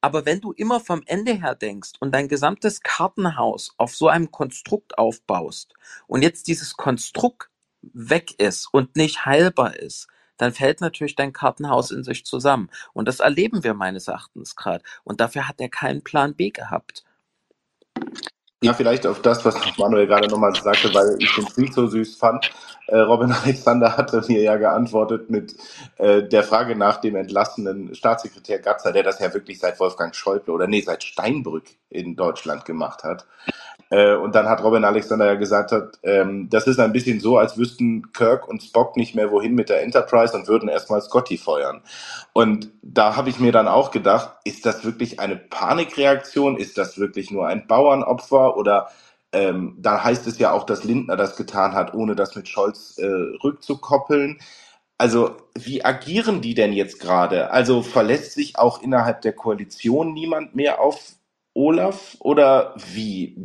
Aber wenn du immer vom Ende her denkst und dein gesamtes Kartenhaus auf so einem Konstrukt aufbaust und jetzt dieses Konstrukt weg ist und nicht heilbar ist, dann fällt natürlich dein Kartenhaus in sich zusammen. Und das erleben wir meines Erachtens gerade. Und dafür hat er keinen Plan B gehabt. Ja, vielleicht auf das, was Manuel gerade nochmal sagte, weil ich den Tweet so süß fand. Äh, Robin Alexander hatte mir ja geantwortet mit äh, der Frage nach dem entlassenen Staatssekretär Gatzer, der das ja wirklich seit Wolfgang Schäuble oder nee, seit Steinbrück in Deutschland gemacht hat. Äh, und dann hat Robin Alexander ja gesagt, hat, ähm, das ist ein bisschen so, als wüssten Kirk und Spock nicht mehr wohin mit der Enterprise und würden erstmal Scotty feuern. Und da habe ich mir dann auch gedacht, ist das wirklich eine Panikreaktion? Ist das wirklich nur ein Bauernopfer? Oder ähm, da heißt es ja auch, dass Lindner das getan hat, ohne das mit Scholz äh, rückzukoppeln. Also wie agieren die denn jetzt gerade? Also verlässt sich auch innerhalb der Koalition niemand mehr auf Olaf oder wie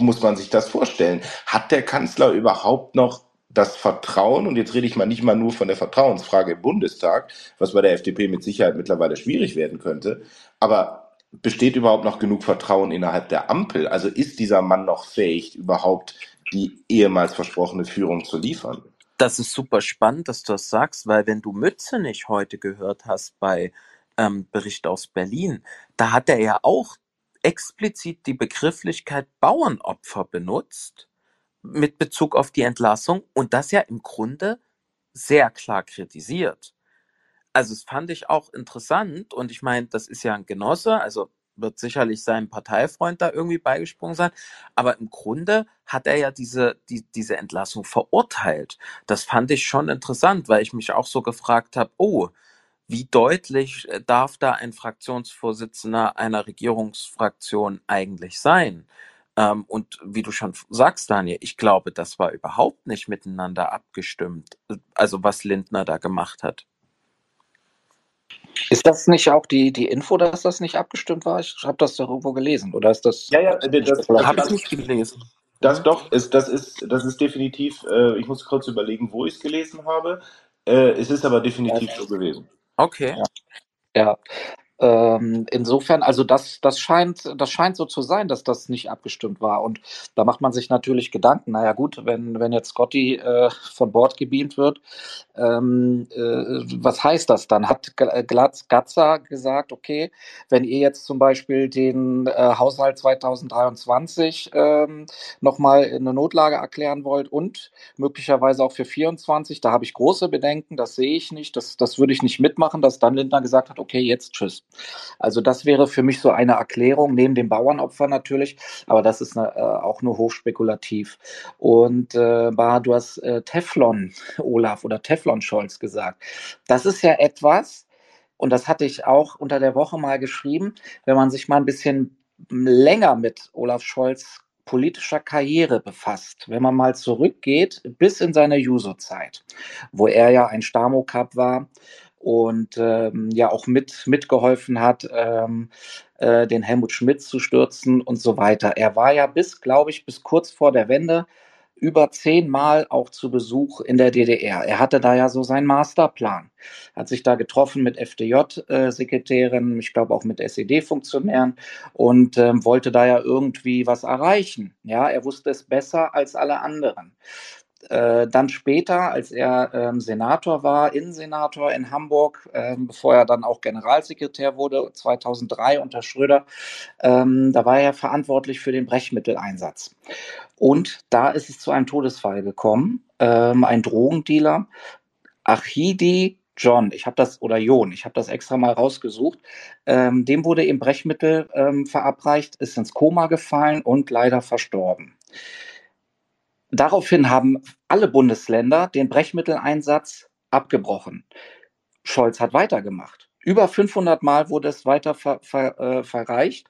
muss man sich das vorstellen? Hat der Kanzler überhaupt noch das Vertrauen, und jetzt rede ich mal nicht mal nur von der Vertrauensfrage im Bundestag, was bei der FDP mit Sicherheit mittlerweile schwierig werden könnte, aber besteht überhaupt noch genug Vertrauen innerhalb der Ampel? Also ist dieser Mann noch fähig, überhaupt die ehemals versprochene Führung zu liefern? Das ist super spannend, dass du das sagst, weil wenn du Mütze nicht heute gehört hast bei ähm, Bericht aus Berlin, da hat er ja auch explizit die Begrifflichkeit Bauernopfer benutzt mit Bezug auf die Entlassung und das ja im Grunde sehr klar kritisiert. Also es fand ich auch interessant und ich meine, das ist ja ein Genosse, also wird sicherlich sein Parteifreund da irgendwie beigesprungen sein, aber im Grunde hat er ja diese, die, diese Entlassung verurteilt. Das fand ich schon interessant, weil ich mich auch so gefragt habe, oh, wie deutlich äh, darf da ein Fraktionsvorsitzender einer Regierungsfraktion eigentlich sein? Ähm, und wie du schon sagst, Daniel, ich glaube, das war überhaupt nicht miteinander abgestimmt, äh, also was Lindner da gemacht hat. Ist das nicht auch die, die Info, dass das nicht abgestimmt war? Ich habe das doch irgendwo gelesen. Oder ist das. Ja, ja, das, das habe ich nicht gelesen. Das doch, ist, das, ist, das ist definitiv, äh, ich muss kurz überlegen, wo ich es gelesen habe. Äh, es ist aber definitiv so gewesen. Okay. Ja. Ähm, insofern, also das, das scheint, das scheint so zu sein, dass das nicht abgestimmt war. Und da macht man sich natürlich Gedanken. Naja, gut, wenn, wenn jetzt Scotty äh, von Bord gebeamt wird, ähm, äh, was heißt das dann? Hat äh, Glatz, Gatzer gesagt, okay, wenn ihr jetzt zum Beispiel den äh, Haushalt 2023 ähm, nochmal in eine Notlage erklären wollt und möglicherweise auch für 24, da habe ich große Bedenken, das sehe ich nicht, das, das würde ich nicht mitmachen, dass dann Lindner gesagt hat, okay, jetzt tschüss. Also das wäre für mich so eine Erklärung, neben dem Bauernopfer natürlich, aber das ist eine, äh, auch nur hochspekulativ. Und äh, du hast äh, Teflon, Olaf, oder Teflon Scholz gesagt. Das ist ja etwas, und das hatte ich auch unter der Woche mal geschrieben, wenn man sich mal ein bisschen länger mit Olaf Scholz politischer Karriere befasst, wenn man mal zurückgeht bis in seine Juso-Zeit, wo er ja ein Stamo-Cup war, und ähm, ja auch mit mitgeholfen hat, ähm, äh, den Helmut Schmidt zu stürzen und so weiter. Er war ja bis, glaube ich, bis kurz vor der Wende über zehnmal auch zu Besuch in der DDR. Er hatte da ja so seinen Masterplan, hat sich da getroffen mit FDJ-Sekretären, ich glaube auch mit SED-Funktionären und ähm, wollte da ja irgendwie was erreichen. Ja, er wusste es besser als alle anderen. Äh, dann später, als er ähm, Senator war, Innensenator in Hamburg, ähm, bevor er dann auch Generalsekretär wurde, 2003 unter Schröder, ähm, da war er verantwortlich für den Brechmitteleinsatz. Und da ist es zu einem Todesfall gekommen. Ähm, ein Drogendealer, Achidi John, ich habe das, oder Jon, ich habe das extra mal rausgesucht, ähm, dem wurde eben Brechmittel ähm, verabreicht, ist ins Koma gefallen und leider verstorben. Daraufhin haben alle Bundesländer den Brechmitteleinsatz abgebrochen. Scholz hat weitergemacht. Über 500 Mal wurde es weiter ver, ver, äh, verreicht.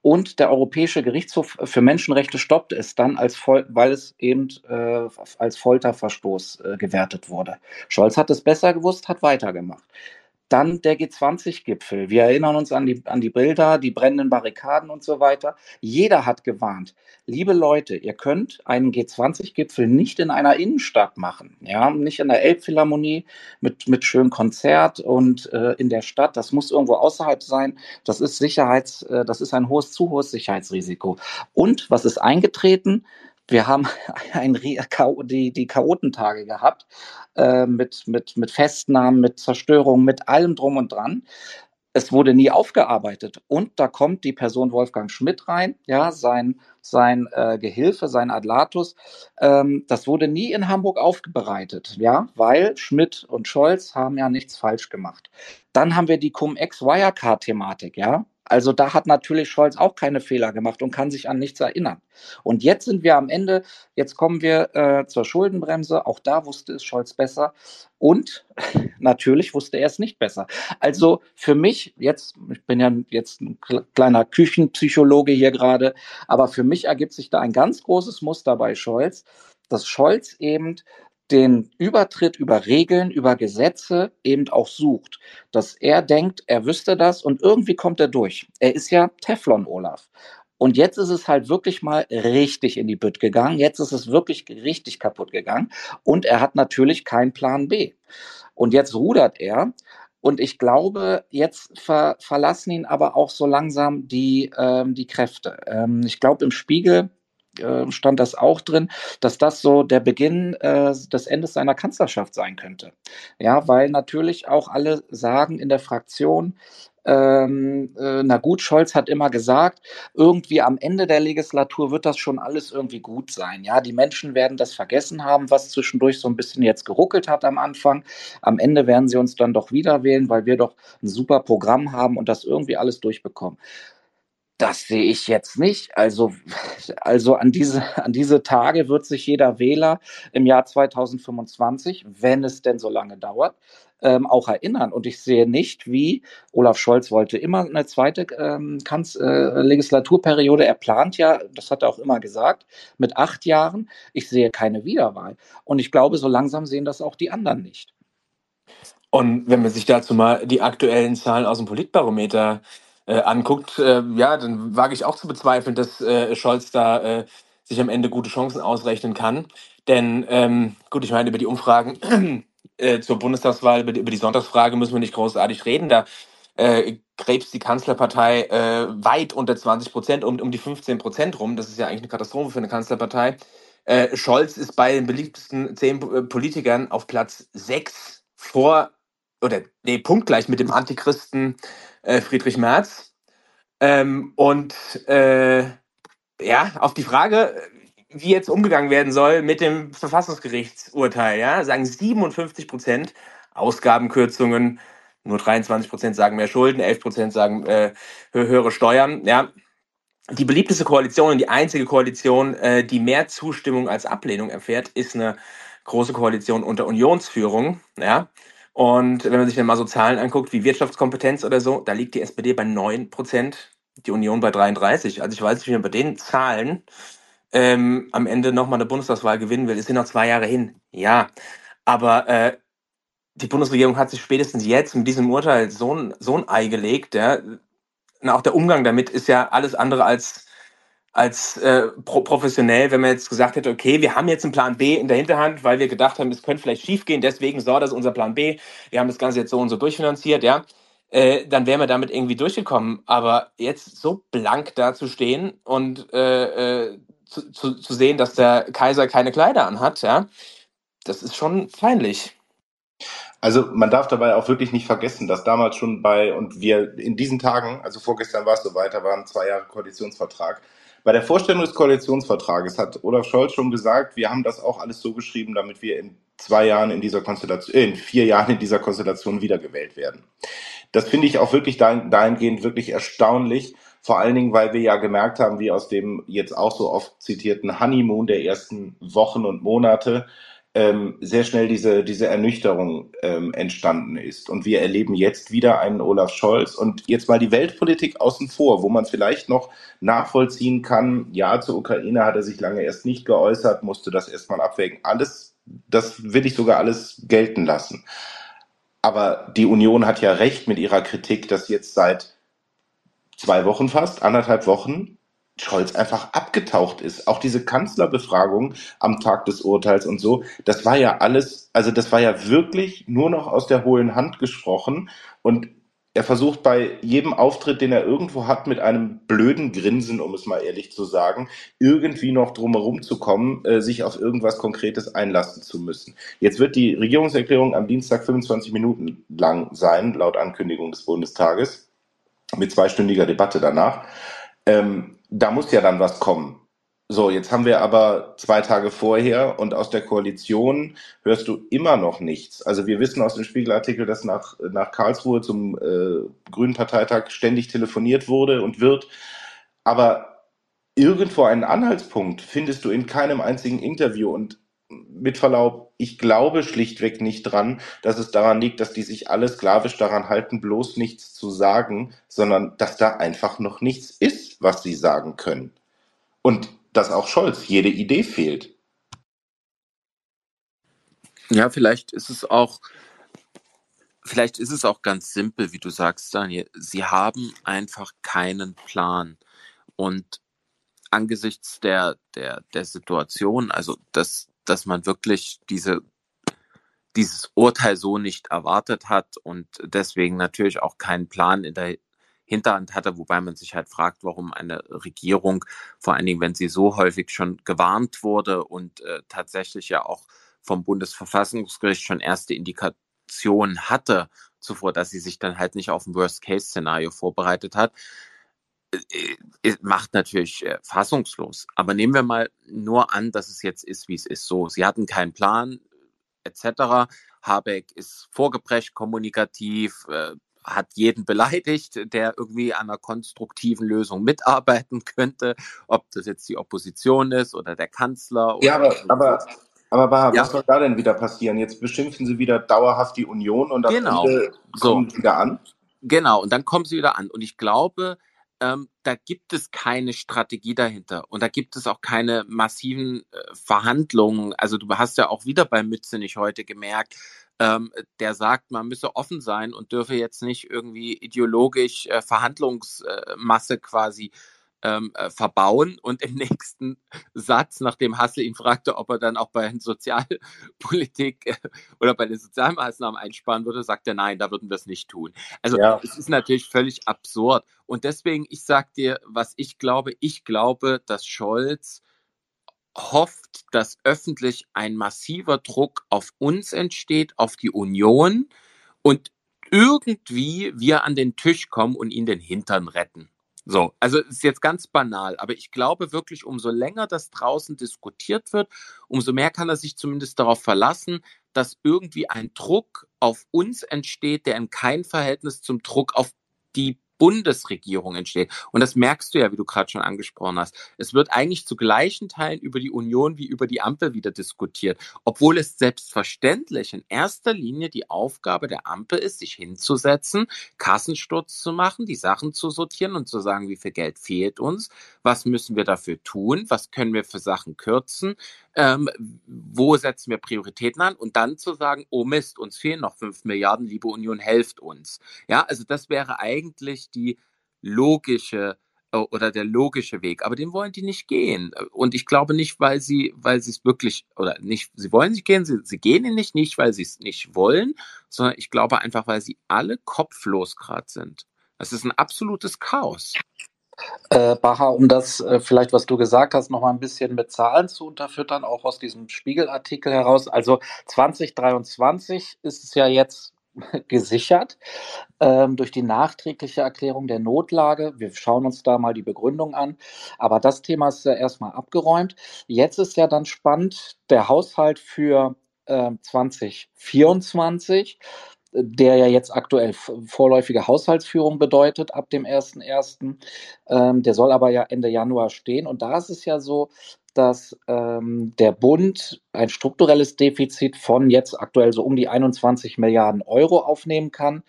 Und der Europäische Gerichtshof für Menschenrechte stoppte es dann, als weil es eben äh, als Folterverstoß äh, gewertet wurde. Scholz hat es besser gewusst, hat weitergemacht. Dann der G20-Gipfel. Wir erinnern uns an die, an die Bilder, die brennenden Barrikaden und so weiter. Jeder hat gewarnt. Liebe Leute, ihr könnt einen G20-Gipfel nicht in einer Innenstadt machen. Ja, nicht in der Elbphilharmonie mit, mit schönem Konzert und äh, in der Stadt. Das muss irgendwo außerhalb sein. Das ist Sicherheits, äh, das ist ein hohes, zu hohes Sicherheitsrisiko. Und was ist eingetreten? Wir haben ein, die, die Chaotentage gehabt äh, mit, mit, mit Festnahmen, mit Zerstörung, mit allem drum und dran. Es wurde nie aufgearbeitet. Und da kommt die Person Wolfgang Schmidt rein, ja, sein, sein äh, Gehilfe, sein Adlatus. Ähm, das wurde nie in Hamburg aufbereitet, ja, weil Schmidt und Scholz haben ja nichts falsch gemacht. Dann haben wir die Cum-Ex-Wirecard-Thematik, ja. Also da hat natürlich Scholz auch keine Fehler gemacht und kann sich an nichts erinnern. Und jetzt sind wir am Ende, jetzt kommen wir äh, zur Schuldenbremse. Auch da wusste es Scholz besser. Und natürlich wusste er es nicht besser. Also für mich, jetzt, ich bin ja jetzt ein kleiner Küchenpsychologe hier gerade, aber für mich ergibt sich da ein ganz großes Muster bei Scholz, dass Scholz eben den Übertritt über Regeln, über Gesetze eben auch sucht. Dass er denkt, er wüsste das und irgendwie kommt er durch. Er ist ja Teflon Olaf. Und jetzt ist es halt wirklich mal richtig in die Bütt gegangen. Jetzt ist es wirklich richtig kaputt gegangen. Und er hat natürlich keinen Plan B. Und jetzt rudert er. Und ich glaube, jetzt ver verlassen ihn aber auch so langsam die, ähm, die Kräfte. Ähm, ich glaube, im Spiegel äh, stand das auch drin, dass das so der Beginn äh, des Endes seiner Kanzlerschaft sein könnte. Ja, weil natürlich auch alle sagen in der Fraktion, ähm, äh, na gut, Scholz hat immer gesagt, irgendwie am Ende der Legislatur wird das schon alles irgendwie gut sein. Ja, die Menschen werden das vergessen haben, was zwischendurch so ein bisschen jetzt geruckelt hat am Anfang. Am Ende werden sie uns dann doch wieder wählen, weil wir doch ein super Programm haben und das irgendwie alles durchbekommen. Das sehe ich jetzt nicht. Also, also an diese, an diese Tage wird sich jeder Wähler im Jahr 2025, wenn es denn so lange dauert, ähm, auch erinnern. Und ich sehe nicht, wie Olaf Scholz wollte immer eine zweite ähm, Kanz äh, Legislaturperiode. Er plant ja, das hat er auch immer gesagt, mit acht Jahren. Ich sehe keine Wiederwahl. Und ich glaube, so langsam sehen das auch die anderen nicht. Und wenn man sich dazu mal die aktuellen Zahlen aus dem Politbarometer äh, anguckt, äh, ja, dann wage ich auch zu bezweifeln, dass äh, Scholz da äh, sich am Ende gute Chancen ausrechnen kann. Denn ähm, gut, ich meine, über die Umfragen äh, zur Bundestagswahl, über die, über die Sonntagsfrage müssen wir nicht großartig reden. Da äh, krebst die Kanzlerpartei äh, weit unter 20 Prozent, um, um die 15 Prozent rum. Das ist ja eigentlich eine Katastrophe für eine Kanzlerpartei. Äh, Scholz ist bei den beliebtesten zehn äh, Politikern auf Platz 6 vor, oder nee, punktgleich mit dem Antichristen äh, Friedrich Merz. Ähm, und äh, ja, auf die Frage, wie jetzt umgegangen werden soll mit dem Verfassungsgerichtsurteil, ja, sagen 57 Prozent Ausgabenkürzungen, nur 23 Prozent sagen mehr Schulden, 11 Prozent sagen äh, höhere Steuern, ja. Die beliebteste Koalition und die einzige Koalition, äh, die mehr Zustimmung als Ablehnung erfährt, ist eine große Koalition unter Unionsführung, ja. Und wenn man sich dann mal so Zahlen anguckt, wie Wirtschaftskompetenz oder so, da liegt die SPD bei 9 Prozent, die Union bei 33. Also ich weiß nicht, wie man bei den Zahlen ähm, am Ende nochmal eine Bundestagswahl gewinnen will. Es sind noch zwei Jahre hin. Ja, aber äh, die Bundesregierung hat sich spätestens jetzt mit diesem Urteil so ein, so ein Ei gelegt. Ja. Und auch der Umgang damit ist ja alles andere als als äh, pro professionell, wenn man jetzt gesagt hätte, okay, wir haben jetzt einen Plan B in der Hinterhand, weil wir gedacht haben, es könnte vielleicht schiefgehen, deswegen so, das ist unser Plan B, wir haben das Ganze jetzt so und so durchfinanziert, ja, äh, dann wären wir damit irgendwie durchgekommen. Aber jetzt so blank dazustehen und äh, äh, zu, zu, zu sehen, dass der Kaiser keine Kleider anhat, ja, das ist schon peinlich. Also man darf dabei auch wirklich nicht vergessen, dass damals schon bei, und wir in diesen Tagen, also vorgestern war es so weiter, waren zwei Jahre Koalitionsvertrag, bei der Vorstellung des Koalitionsvertrages hat Olaf Scholz schon gesagt, wir haben das auch alles so geschrieben, damit wir in zwei Jahren in dieser Konstellation, äh, in vier Jahren in dieser Konstellation wiedergewählt werden. Das finde ich auch wirklich dahingehend wirklich erstaunlich. Vor allen Dingen, weil wir ja gemerkt haben, wie aus dem jetzt auch so oft zitierten Honeymoon der ersten Wochen und Monate ähm, sehr schnell diese, diese Ernüchterung ähm, entstanden ist. Und wir erleben jetzt wieder einen Olaf Scholz und jetzt mal die Weltpolitik außen vor, wo man vielleicht noch nachvollziehen kann, ja, zur Ukraine hat er sich lange erst nicht geäußert, musste das erstmal abwägen. Alles, das will ich sogar alles gelten lassen. Aber die Union hat ja recht mit ihrer Kritik, dass jetzt seit zwei Wochen fast, anderthalb Wochen, Scholz einfach abgetaucht ist. Auch diese Kanzlerbefragung am Tag des Urteils und so, das war ja alles, also das war ja wirklich nur noch aus der hohlen Hand gesprochen und er versucht bei jedem Auftritt, den er irgendwo hat, mit einem blöden Grinsen, um es mal ehrlich zu sagen, irgendwie noch drumherum zu kommen, äh, sich auf irgendwas Konkretes einlassen zu müssen. Jetzt wird die Regierungserklärung am Dienstag 25 Minuten lang sein, laut Ankündigung des Bundestages, mit zweistündiger Debatte danach. Ähm, da muss ja dann was kommen. So, jetzt haben wir aber zwei Tage vorher und aus der Koalition hörst du immer noch nichts. Also wir wissen aus dem Spiegelartikel, dass nach, nach Karlsruhe zum äh, Grünen Parteitag ständig telefoniert wurde und wird. Aber irgendwo einen Anhaltspunkt findest du in keinem einzigen Interview. Und mit Verlaub, ich glaube schlichtweg nicht dran, dass es daran liegt, dass die sich alle sklavisch daran halten, bloß nichts zu sagen, sondern dass da einfach noch nichts ist, was sie sagen können. Und dass auch Scholz jede Idee fehlt. Ja, vielleicht ist es auch, vielleicht ist es auch ganz simpel, wie du sagst, Daniel. Sie haben einfach keinen Plan. Und angesichts der, der, der Situation, also das, dass man wirklich diese dieses Urteil so nicht erwartet hat und deswegen natürlich auch keinen Plan in der Hinterhand hatte, wobei man sich halt fragt, warum eine Regierung, vor allen Dingen, wenn sie so häufig schon gewarnt wurde und äh, tatsächlich ja auch vom Bundesverfassungsgericht schon erste Indikationen hatte zuvor, dass sie sich dann halt nicht auf ein Worst-Case-Szenario vorbereitet hat, äh, äh, macht natürlich äh, fassungslos. Aber nehmen wir mal nur an, dass es jetzt ist, wie es ist. So, sie hatten keinen Plan, etc. Habeck ist vorgebrecht kommunikativ, äh, hat jeden beleidigt, der irgendwie an einer konstruktiven Lösung mitarbeiten könnte, ob das jetzt die Opposition ist oder der Kanzler. Ja, aber, aber, aber Baha, ja. was soll da denn wieder passieren? Jetzt beschimpfen sie wieder dauerhaft die Union und am genau. Kommen so. wieder an. Genau, und dann kommen sie wieder an. Und ich glaube, ähm, da gibt es keine Strategie dahinter und da gibt es auch keine massiven äh, Verhandlungen. Also du hast ja auch wieder bei Mütze nicht heute gemerkt, ähm, der sagt, man müsse offen sein und dürfe jetzt nicht irgendwie ideologisch äh, Verhandlungsmasse quasi ähm, äh, verbauen und im nächsten Satz, nachdem Hassel ihn fragte, ob er dann auch bei Sozialpolitik äh, oder bei den Sozialmaßnahmen einsparen würde, sagt er, nein, da würden wir es nicht tun. Also ja. es ist natürlich völlig absurd. Und deswegen, ich sag dir, was ich glaube, ich glaube, dass Scholz hofft, dass öffentlich ein massiver Druck auf uns entsteht, auf die Union und irgendwie wir an den Tisch kommen und ihn den Hintern retten. So, also ist jetzt ganz banal, aber ich glaube wirklich, umso länger das draußen diskutiert wird, umso mehr kann er sich zumindest darauf verlassen, dass irgendwie ein Druck auf uns entsteht, der in kein Verhältnis zum Druck auf die Bundesregierung entsteht. Und das merkst du ja, wie du gerade schon angesprochen hast. Es wird eigentlich zu gleichen Teilen über die Union wie über die Ampel wieder diskutiert, obwohl es selbstverständlich in erster Linie die Aufgabe der Ampel ist, sich hinzusetzen, Kassensturz zu machen, die Sachen zu sortieren und zu sagen, wie viel Geld fehlt uns, was müssen wir dafür tun, was können wir für Sachen kürzen, ähm, wo setzen wir Prioritäten an und dann zu sagen, oh Mist, uns fehlen noch fünf Milliarden, liebe Union, helft uns. Ja, also das wäre eigentlich die logische äh, oder der logische Weg, aber den wollen die nicht gehen. Und ich glaube nicht, weil sie, weil sie es wirklich, oder nicht, sie wollen nicht gehen, sie, sie gehen ihn nicht, nicht, weil sie es nicht wollen, sondern ich glaube einfach, weil sie alle kopflos gerade sind. Das ist ein absolutes Chaos. Äh, Baha, um das äh, vielleicht, was du gesagt hast, noch mal ein bisschen mit Zahlen zu unterfüttern, auch aus diesem Spiegelartikel heraus. Also 2023 ist es ja jetzt gesichert ähm, durch die nachträgliche Erklärung der Notlage. Wir schauen uns da mal die Begründung an. Aber das Thema ist ja erstmal abgeräumt. Jetzt ist ja dann spannend der Haushalt für äh, 2024 der ja jetzt aktuell vorläufige Haushaltsführung bedeutet ab dem 1.1. Ähm, der soll aber ja Ende Januar stehen. Und da ist es ja so, dass ähm, der Bund ein strukturelles Defizit von jetzt aktuell so um die 21 Milliarden Euro aufnehmen kann,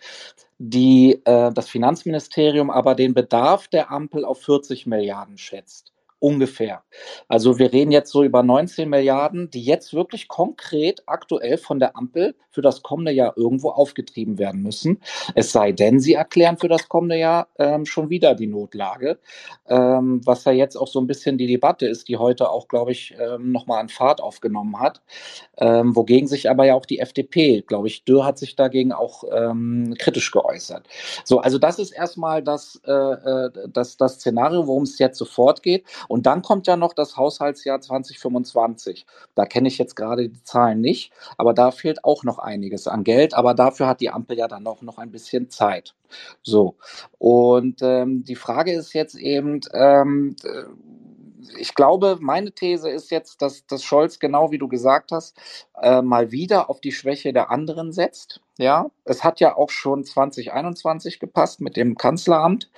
die äh, das Finanzministerium aber den Bedarf der Ampel auf 40 Milliarden schätzt. Ungefähr. Also wir reden jetzt so über 19 Milliarden, die jetzt wirklich konkret aktuell von der Ampel für das kommende Jahr irgendwo aufgetrieben werden müssen. Es sei denn, sie erklären für das kommende Jahr ähm, schon wieder die Notlage, ähm, was ja jetzt auch so ein bisschen die Debatte ist, die heute auch, glaube ich, ähm, nochmal an Fahrt aufgenommen hat, ähm, wogegen sich aber ja auch die FDP, glaube ich, Dürr hat sich dagegen auch ähm, kritisch geäußert. So, also das ist erstmal das, äh, äh das, das Szenario, worum es jetzt sofort geht. Und dann kommt ja noch das Haushaltsjahr 2025. Da kenne ich jetzt gerade die Zahlen nicht, aber da fehlt auch noch einiges an Geld. Aber dafür hat die Ampel ja dann auch noch ein bisschen Zeit. So. Und ähm, die Frage ist jetzt eben, ähm, ich glaube, meine These ist jetzt, dass, dass Scholz, genau wie du gesagt hast, äh, mal wieder auf die Schwäche der anderen setzt. Ja, es hat ja auch schon 2021 gepasst mit dem Kanzleramt.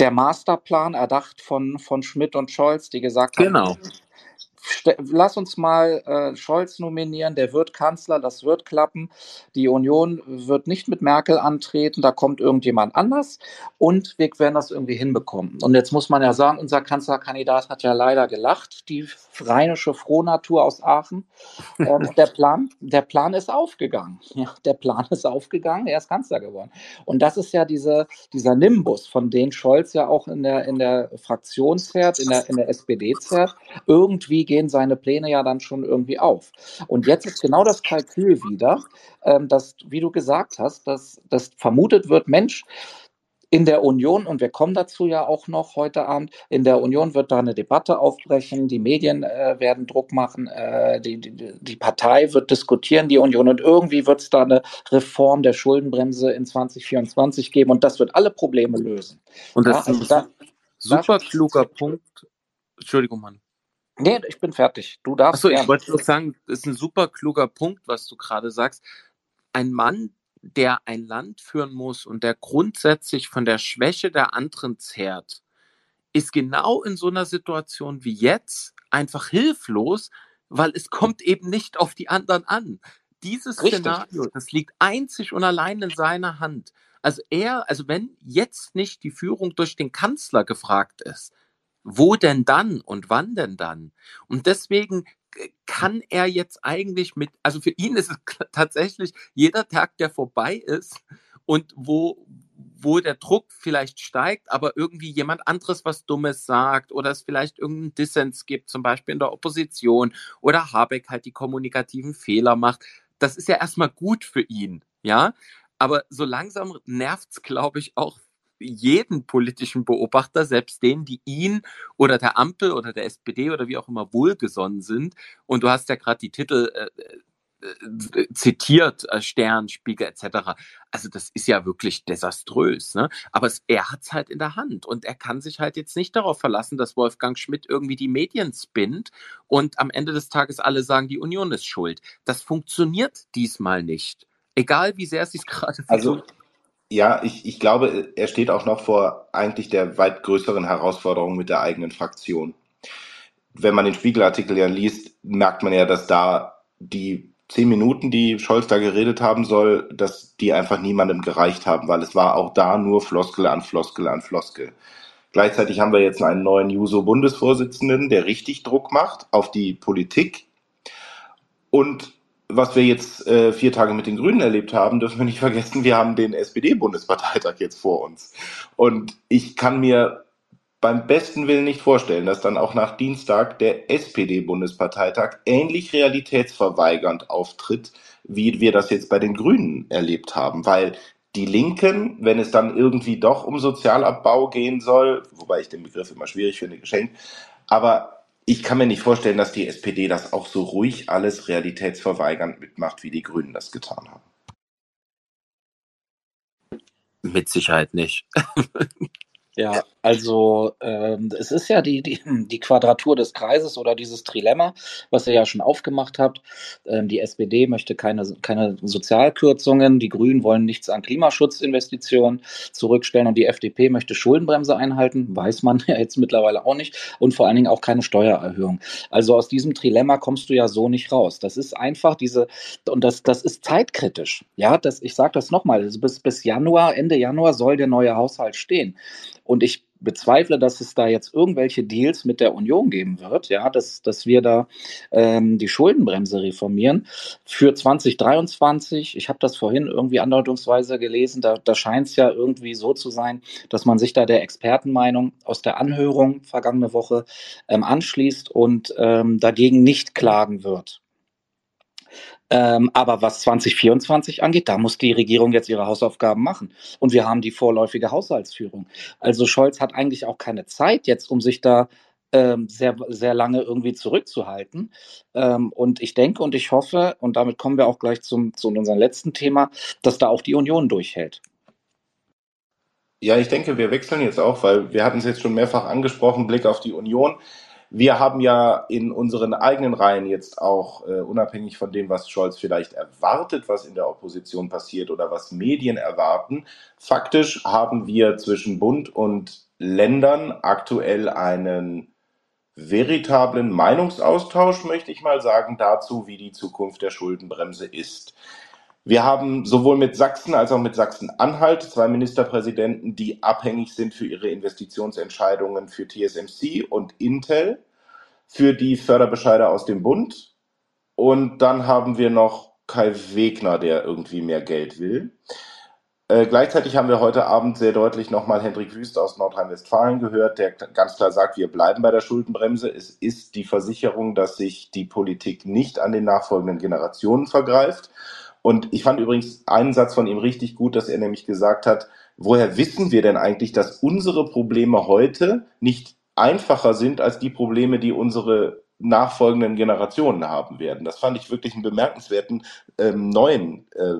Der Masterplan, erdacht von, von Schmidt und Scholz, die gesagt genau. haben, lass uns mal äh, Scholz nominieren, der wird Kanzler, das wird klappen. Die Union wird nicht mit Merkel antreten, da kommt irgendjemand anders und wir werden das irgendwie hinbekommen. Und jetzt muss man ja sagen, unser Kanzlerkandidat hat ja leider gelacht, die rheinische Frohnatur aus Aachen. Ähm, der, Plan, der Plan ist aufgegangen. Ja, der Plan ist aufgegangen, er ist Kanzler geworden. Und das ist ja diese, dieser Nimbus, von dem Scholz ja auch in der, in der Fraktion zerrt, in der, in der SPD zerrt. Irgendwie gehen seine Pläne ja dann schon irgendwie auf. Und jetzt ist genau das Kalkül wieder, ähm, dass, wie du gesagt hast, dass, dass vermutet wird, Mensch, in der Union, und wir kommen dazu ja auch noch heute Abend, in der Union wird da eine Debatte aufbrechen, die Medien äh, werden Druck machen, äh, die, die, die Partei wird diskutieren, die Union, und irgendwie wird es da eine Reform der Schuldenbremse in 2024 geben und das wird alle Probleme lösen. Und das ja, ist ein also super kluger Punkt. Entschuldigung, Mann. Nee, ich bin fertig. Du darfst. Achso, ich wollte nur sagen, das ist ein super kluger Punkt, was du gerade sagst. Ein Mann, der ein Land führen muss und der grundsätzlich von der Schwäche der anderen zehrt, ist genau in so einer Situation wie jetzt einfach hilflos, weil es kommt eben nicht auf die anderen an. Dieses Richtig. Szenario, das liegt einzig und allein in seiner Hand. Also er, also wenn jetzt nicht die Führung durch den Kanzler gefragt ist, wo denn dann und wann denn dann? Und deswegen kann er jetzt eigentlich mit, also für ihn ist es tatsächlich jeder Tag, der vorbei ist und wo, wo der Druck vielleicht steigt, aber irgendwie jemand anderes was Dummes sagt oder es vielleicht irgendeinen Dissens gibt, zum Beispiel in der Opposition oder Habeck halt die kommunikativen Fehler macht. Das ist ja erstmal gut für ihn, ja. Aber so langsam nervt's, glaube ich, auch jeden politischen Beobachter, selbst den, die ihn oder der Ampel oder der SPD oder wie auch immer wohlgesonnen sind. Und du hast ja gerade die Titel äh, äh, zitiert, äh, Stern, Spiegel etc. Also das ist ja wirklich desaströs. Ne? Aber es, er hat's halt in der Hand und er kann sich halt jetzt nicht darauf verlassen, dass Wolfgang Schmidt irgendwie die Medien spinnt und am Ende des Tages alle sagen, die Union ist schuld. Das funktioniert diesmal nicht. Egal wie sehr es sich gerade also ja, ich, ich glaube, er steht auch noch vor eigentlich der weit größeren Herausforderung mit der eigenen Fraktion. Wenn man den Spiegelartikel ja liest, merkt man ja, dass da die zehn Minuten, die Scholz da geredet haben soll, dass die einfach niemandem gereicht haben, weil es war auch da nur Floskel an Floskel an Floskel. Gleichzeitig haben wir jetzt einen neuen Juso-Bundesvorsitzenden, der richtig Druck macht auf die Politik. Und was wir jetzt äh, vier Tage mit den Grünen erlebt haben, dürfen wir nicht vergessen, wir haben den SPD-Bundesparteitag jetzt vor uns. Und ich kann mir beim besten Willen nicht vorstellen, dass dann auch nach Dienstag der SPD-Bundesparteitag ähnlich realitätsverweigernd auftritt, wie wir das jetzt bei den Grünen erlebt haben. Weil die Linken, wenn es dann irgendwie doch um Sozialabbau gehen soll, wobei ich den Begriff immer schwierig finde, geschenkt, aber ich kann mir nicht vorstellen, dass die SPD das auch so ruhig alles realitätsverweigernd mitmacht, wie die Grünen das getan haben. Mit Sicherheit nicht. Ja, also ähm, es ist ja die, die, die Quadratur des Kreises oder dieses Trilemma, was ihr ja schon aufgemacht habt. Ähm, die SPD möchte keine, keine Sozialkürzungen, die Grünen wollen nichts an Klimaschutzinvestitionen zurückstellen und die FDP möchte Schuldenbremse einhalten, weiß man ja jetzt mittlerweile auch nicht und vor allen Dingen auch keine Steuererhöhung. Also aus diesem Trilemma kommst du ja so nicht raus. Das ist einfach diese, und das, das ist zeitkritisch. Ja, das, ich sage das nochmal, also bis, bis Januar, Ende Januar soll der neue Haushalt stehen. Und ich bezweifle, dass es da jetzt irgendwelche Deals mit der Union geben wird, ja, dass, dass wir da ähm, die Schuldenbremse reformieren. Für 2023, ich habe das vorhin irgendwie andeutungsweise gelesen, da, da scheint es ja irgendwie so zu sein, dass man sich da der Expertenmeinung aus der Anhörung vergangene Woche ähm, anschließt und ähm, dagegen nicht klagen wird. Ähm, aber was 2024 angeht, da muss die Regierung jetzt ihre Hausaufgaben machen. Und wir haben die vorläufige Haushaltsführung. Also Scholz hat eigentlich auch keine Zeit jetzt, um sich da ähm, sehr, sehr lange irgendwie zurückzuhalten. Ähm, und ich denke und ich hoffe, und damit kommen wir auch gleich zum, zu unserem letzten Thema, dass da auch die Union durchhält. Ja, ich denke, wir wechseln jetzt auch, weil wir hatten es jetzt schon mehrfach angesprochen, Blick auf die Union. Wir haben ja in unseren eigenen Reihen jetzt auch, äh, unabhängig von dem, was Scholz vielleicht erwartet, was in der Opposition passiert oder was Medien erwarten, faktisch haben wir zwischen Bund und Ländern aktuell einen veritablen Meinungsaustausch, möchte ich mal sagen, dazu, wie die Zukunft der Schuldenbremse ist. Wir haben sowohl mit Sachsen als auch mit Sachsen-Anhalt zwei Ministerpräsidenten, die abhängig sind für ihre Investitionsentscheidungen für TSMC und Intel, für die Förderbescheide aus dem Bund. Und dann haben wir noch Kai Wegner, der irgendwie mehr Geld will. Äh, gleichzeitig haben wir heute Abend sehr deutlich nochmal Hendrik Wüst aus Nordrhein-Westfalen gehört, der ganz klar sagt, wir bleiben bei der Schuldenbremse. Es ist die Versicherung, dass sich die Politik nicht an den nachfolgenden Generationen vergreift. Und ich fand übrigens einen Satz von ihm richtig gut, dass er nämlich gesagt hat, woher wissen wir denn eigentlich, dass unsere Probleme heute nicht einfacher sind als die Probleme, die unsere nachfolgenden Generationen haben werden. Das fand ich wirklich einen bemerkenswerten ähm, neuen äh,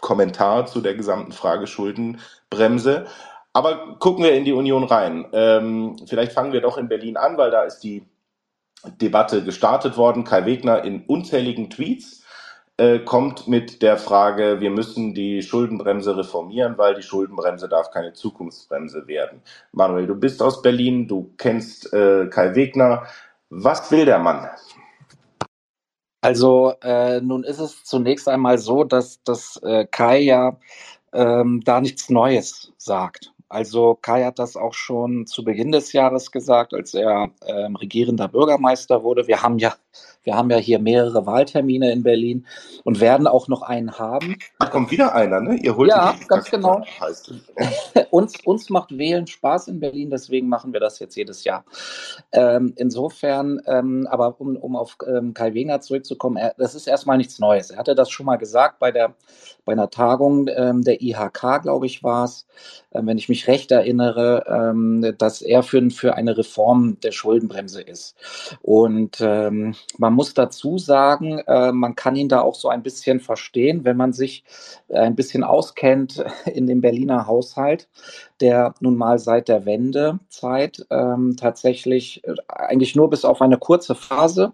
Kommentar zu der gesamten Frage Schuldenbremse. Aber gucken wir in die Union rein. Ähm, vielleicht fangen wir doch in Berlin an, weil da ist die Debatte gestartet worden. Kai Wegner in unzähligen Tweets äh, kommt mit der Frage, wir müssen die Schuldenbremse reformieren, weil die Schuldenbremse darf keine Zukunftsbremse werden. Manuel, du bist aus Berlin, du kennst äh, Kai Wegner. Was will der Mann? Also äh, nun ist es zunächst einmal so, dass, dass äh, Kai ja ähm, da nichts Neues sagt. Also Kai hat das auch schon zu Beginn des Jahres gesagt, als er ähm, regierender Bürgermeister wurde. Wir haben ja, wir haben ja hier mehrere Wahltermine in Berlin und werden auch noch einen haben. Da kommt wieder einer, ne? Ihr holt ja, ganz genau. Heißt uns, uns macht Wählen Spaß in Berlin, deswegen machen wir das jetzt jedes Jahr. Ähm, insofern, ähm, aber um, um auf ähm, Kai Wegener zurückzukommen, er, das ist erstmal nichts Neues. Er hatte das schon mal gesagt bei der bei einer Tagung ähm, der IHK, glaube ich, war es, äh, wenn ich mich recht erinnere, ähm, dass er für, für eine Reform der Schuldenbremse ist. Und ähm, man muss dazu sagen, äh, man kann ihn da auch so ein bisschen verstehen, wenn man sich ein bisschen auskennt in dem Berliner Haushalt, der nun mal seit der Wendezeit ähm, tatsächlich äh, eigentlich nur bis auf eine kurze Phase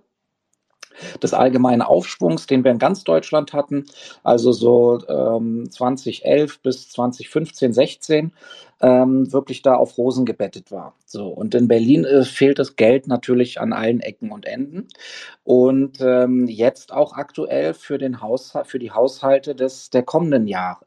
des allgemeinen Aufschwungs, den wir in ganz Deutschland hatten, also so ähm, 2011 bis 2015, 16, ähm, wirklich da auf Rosen gebettet war. So und in Berlin äh, fehlt das Geld natürlich an allen Ecken und Enden und ähm, jetzt auch aktuell für den Haushalt, für die Haushalte des der kommenden Jahre.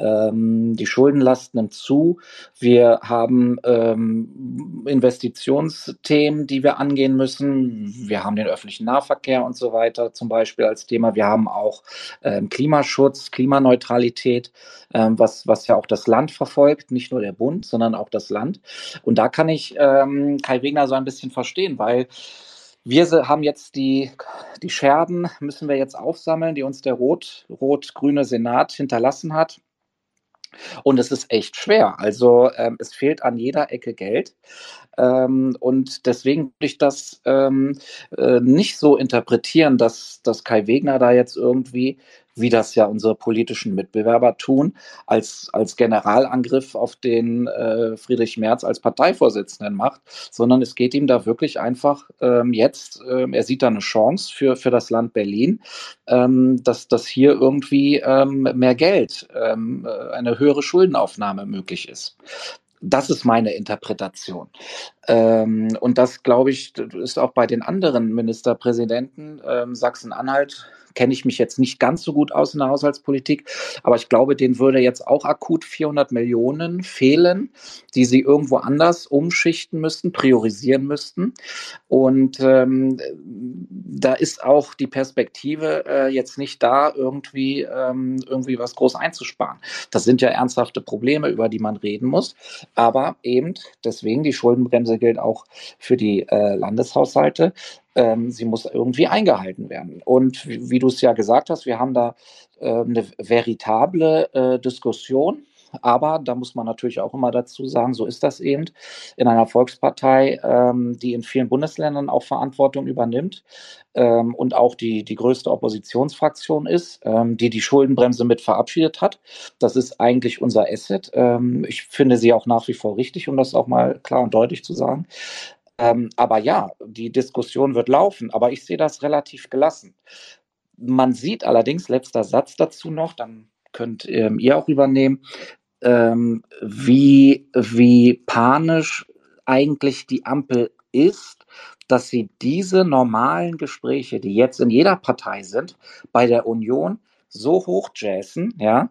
Ähm, die Schuldenlast nimmt zu. Wir haben ähm, Investitionsthemen, die wir angehen müssen. Wir haben den öffentlichen Nahverkehr und so weiter zum Beispiel als Thema. Wir haben auch ähm, Klimaschutz, Klimaneutralität, ähm, was, was ja auch das Land verfolgt, nicht nur der Bund, sondern auch das Land. Und da kann ich ähm, Kai Wegner so ein bisschen verstehen, weil wir haben jetzt die, die Scherben, müssen wir jetzt aufsammeln, die uns der rot, rot-grüne Senat hinterlassen hat. Und es ist echt schwer. Also ähm, es fehlt an jeder Ecke Geld. Ähm, und deswegen würde ich das ähm, äh, nicht so interpretieren, dass, dass Kai Wegner da jetzt irgendwie wie das ja unsere politischen Mitbewerber tun, als, als Generalangriff auf den äh, Friedrich Merz als Parteivorsitzenden macht, sondern es geht ihm da wirklich einfach ähm, jetzt, äh, er sieht da eine Chance für, für das Land Berlin, ähm, dass, dass hier irgendwie ähm, mehr Geld, ähm, äh, eine höhere Schuldenaufnahme möglich ist. Das ist meine Interpretation. Ähm, und das, glaube ich, ist auch bei den anderen Ministerpräsidenten ähm, Sachsen-Anhalt kenne ich mich jetzt nicht ganz so gut aus in der Haushaltspolitik, aber ich glaube, denen würde jetzt auch akut 400 Millionen fehlen, die sie irgendwo anders umschichten müssten, priorisieren müssten. Und ähm, da ist auch die Perspektive äh, jetzt nicht da, irgendwie, ähm, irgendwie was groß einzusparen. Das sind ja ernsthafte Probleme, über die man reden muss. Aber eben deswegen, die Schuldenbremse gilt auch für die äh, Landeshaushalte ähm, sie muss irgendwie eingehalten werden. Und wie, wie du es ja gesagt hast, wir haben da äh, eine veritable äh, Diskussion. Aber da muss man natürlich auch immer dazu sagen, so ist das eben in einer Volkspartei, ähm, die in vielen Bundesländern auch Verantwortung übernimmt ähm, und auch die, die größte Oppositionsfraktion ist, ähm, die die Schuldenbremse mit verabschiedet hat. Das ist eigentlich unser Asset. Ähm, ich finde sie auch nach wie vor richtig, um das auch mal klar und deutlich zu sagen. Ähm, aber ja, die Diskussion wird laufen, aber ich sehe das relativ gelassen. Man sieht allerdings, letzter Satz dazu noch, dann könnt ähm, ihr auch übernehmen, ähm, wie, wie panisch eigentlich die Ampel ist, dass sie diese normalen Gespräche, die jetzt in jeder Partei sind, bei der Union so hoch jazzen, ja,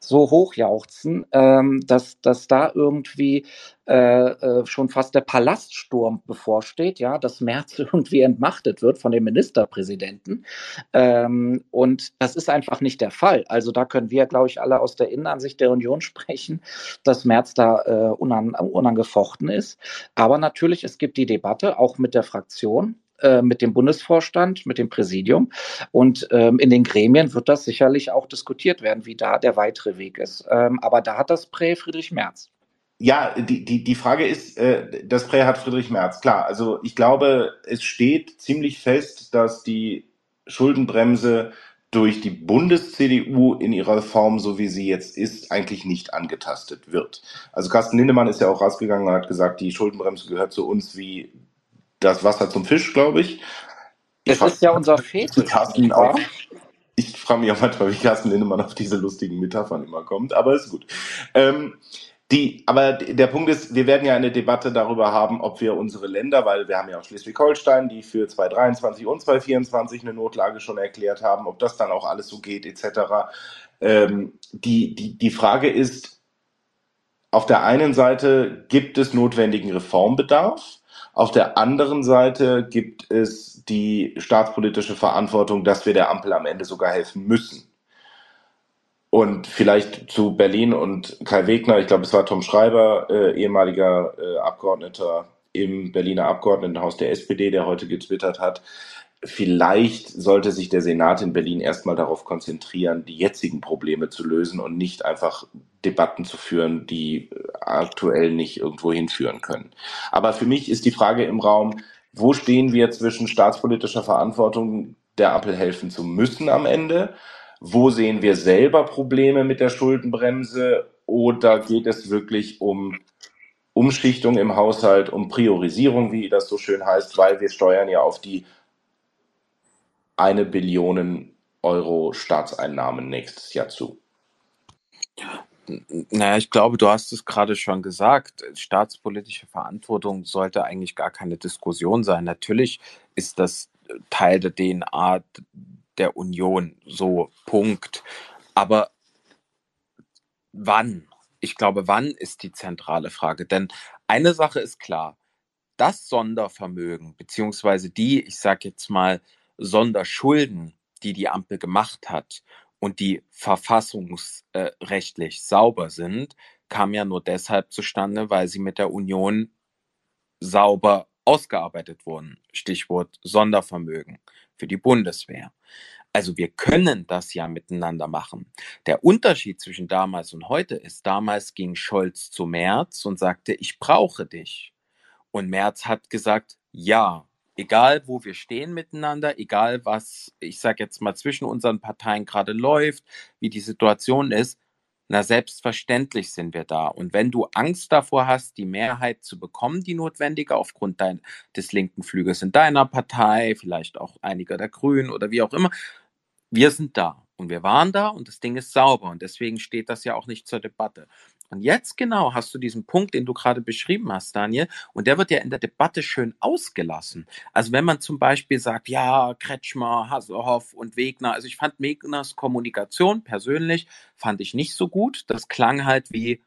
so hoch jauchzen, ähm, dass, dass da irgendwie äh, äh, schon fast der Palaststurm bevorsteht, ja, dass Merz irgendwie entmachtet wird von dem Ministerpräsidenten. Ähm, und das ist einfach nicht der Fall. Also da können wir, glaube ich, alle aus der Innenansicht der Union sprechen, dass Merz da äh, unan, unangefochten ist. Aber natürlich, es gibt die Debatte auch mit der Fraktion äh, mit dem Bundesvorstand, mit dem Präsidium. Und ähm, in den Gremien wird das sicherlich auch diskutiert werden, wie da der weitere Weg ist. Ähm, aber da hat das Prä Friedrich Merz. Ja, die, die, die Frage ist, äh, das Prä hat Friedrich Merz. Klar, also ich glaube, es steht ziemlich fest, dass die Schuldenbremse durch die Bundes-CDU in ihrer Form, so wie sie jetzt ist, eigentlich nicht angetastet wird. Also Carsten Lindemann ist ja auch rausgegangen und hat gesagt, die Schuldenbremse gehört zu uns wie das Wasser zum Fisch, glaube ich. Das ist ja unser Fetisch. Auch, ich frage mich auch manchmal, wie Carsten Lindemann auf diese lustigen Metaphern immer kommt, aber ist gut. Ähm, die, aber der Punkt ist, wir werden ja eine Debatte darüber haben, ob wir unsere Länder, weil wir haben ja auch Schleswig-Holstein, die für 2023 und 2024 eine Notlage schon erklärt haben, ob das dann auch alles so geht, etc. Ähm, die, die, die Frage ist, auf der einen Seite gibt es notwendigen Reformbedarf, auf der anderen Seite gibt es die staatspolitische Verantwortung, dass wir der Ampel am Ende sogar helfen müssen. Und vielleicht zu Berlin und Kai Wegner, ich glaube, es war Tom Schreiber, äh, ehemaliger äh, Abgeordneter im Berliner Abgeordnetenhaus der SPD, der heute getwittert hat, vielleicht sollte sich der Senat in Berlin erstmal darauf konzentrieren, die jetzigen Probleme zu lösen und nicht einfach Debatten zu führen, die aktuell nicht irgendwo hinführen können. Aber für mich ist die Frage im Raum, wo stehen wir zwischen staatspolitischer Verantwortung, der Ampel helfen zu müssen am Ende? Wo sehen wir selber Probleme mit der Schuldenbremse? Oder geht es wirklich um Umschichtung im Haushalt, um Priorisierung, wie das so schön heißt, weil wir steuern ja auf die eine Billion Euro Staatseinnahmen nächstes Jahr zu? Naja, ich glaube, du hast es gerade schon gesagt. Staatspolitische Verantwortung sollte eigentlich gar keine Diskussion sein. Natürlich ist das Teil der DNA der Union, so Punkt. Aber wann? Ich glaube, wann ist die zentrale Frage. Denn eine Sache ist klar, das Sondervermögen, beziehungsweise die, ich sage jetzt mal, Sonderschulden, die die Ampel gemacht hat und die verfassungsrechtlich sauber sind, kam ja nur deshalb zustande, weil sie mit der Union sauber ausgearbeitet wurden. Stichwort Sondervermögen für die Bundeswehr. Also wir können das ja miteinander machen. Der Unterschied zwischen damals und heute ist, damals ging Scholz zu Merz und sagte, ich brauche dich. Und Merz hat gesagt, ja, egal wo wir stehen miteinander, egal was, ich sage jetzt mal, zwischen unseren Parteien gerade läuft, wie die Situation ist, na selbstverständlich sind wir da. Und wenn du Angst davor hast, die Mehrheit zu bekommen, die notwendige aufgrund dein, des linken Flügels in deiner Partei, vielleicht auch einiger der Grünen oder wie auch immer, wir sind da. Und wir waren da und das Ding ist sauber und deswegen steht das ja auch nicht zur Debatte. Und jetzt genau hast du diesen Punkt, den du gerade beschrieben hast, Daniel, und der wird ja in der Debatte schön ausgelassen. Also wenn man zum Beispiel sagt, ja, Kretschmer, Hasselhoff und Wegner, also ich fand Wegners Kommunikation persönlich, fand ich nicht so gut. Das klang halt wie,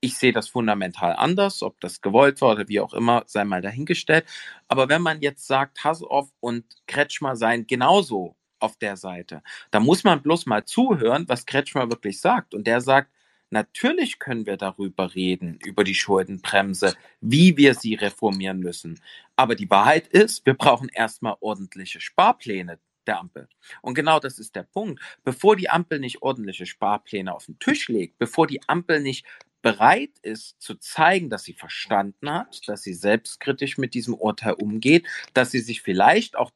ich sehe das fundamental anders, ob das gewollt war oder wie auch immer, sei mal dahingestellt. Aber wenn man jetzt sagt, Hasselhoff und Kretschmer seien genauso auf der Seite, da muss man bloß mal zuhören, was Kretschmer wirklich sagt. Und der sagt, Natürlich können wir darüber reden, über die Schuldenbremse, wie wir sie reformieren müssen. Aber die Wahrheit ist, wir brauchen erstmal ordentliche Sparpläne der Ampel. Und genau das ist der Punkt. Bevor die Ampel nicht ordentliche Sparpläne auf den Tisch legt, bevor die Ampel nicht bereit ist zu zeigen, dass sie verstanden hat, dass sie selbstkritisch mit diesem Urteil umgeht, dass sie sich vielleicht auch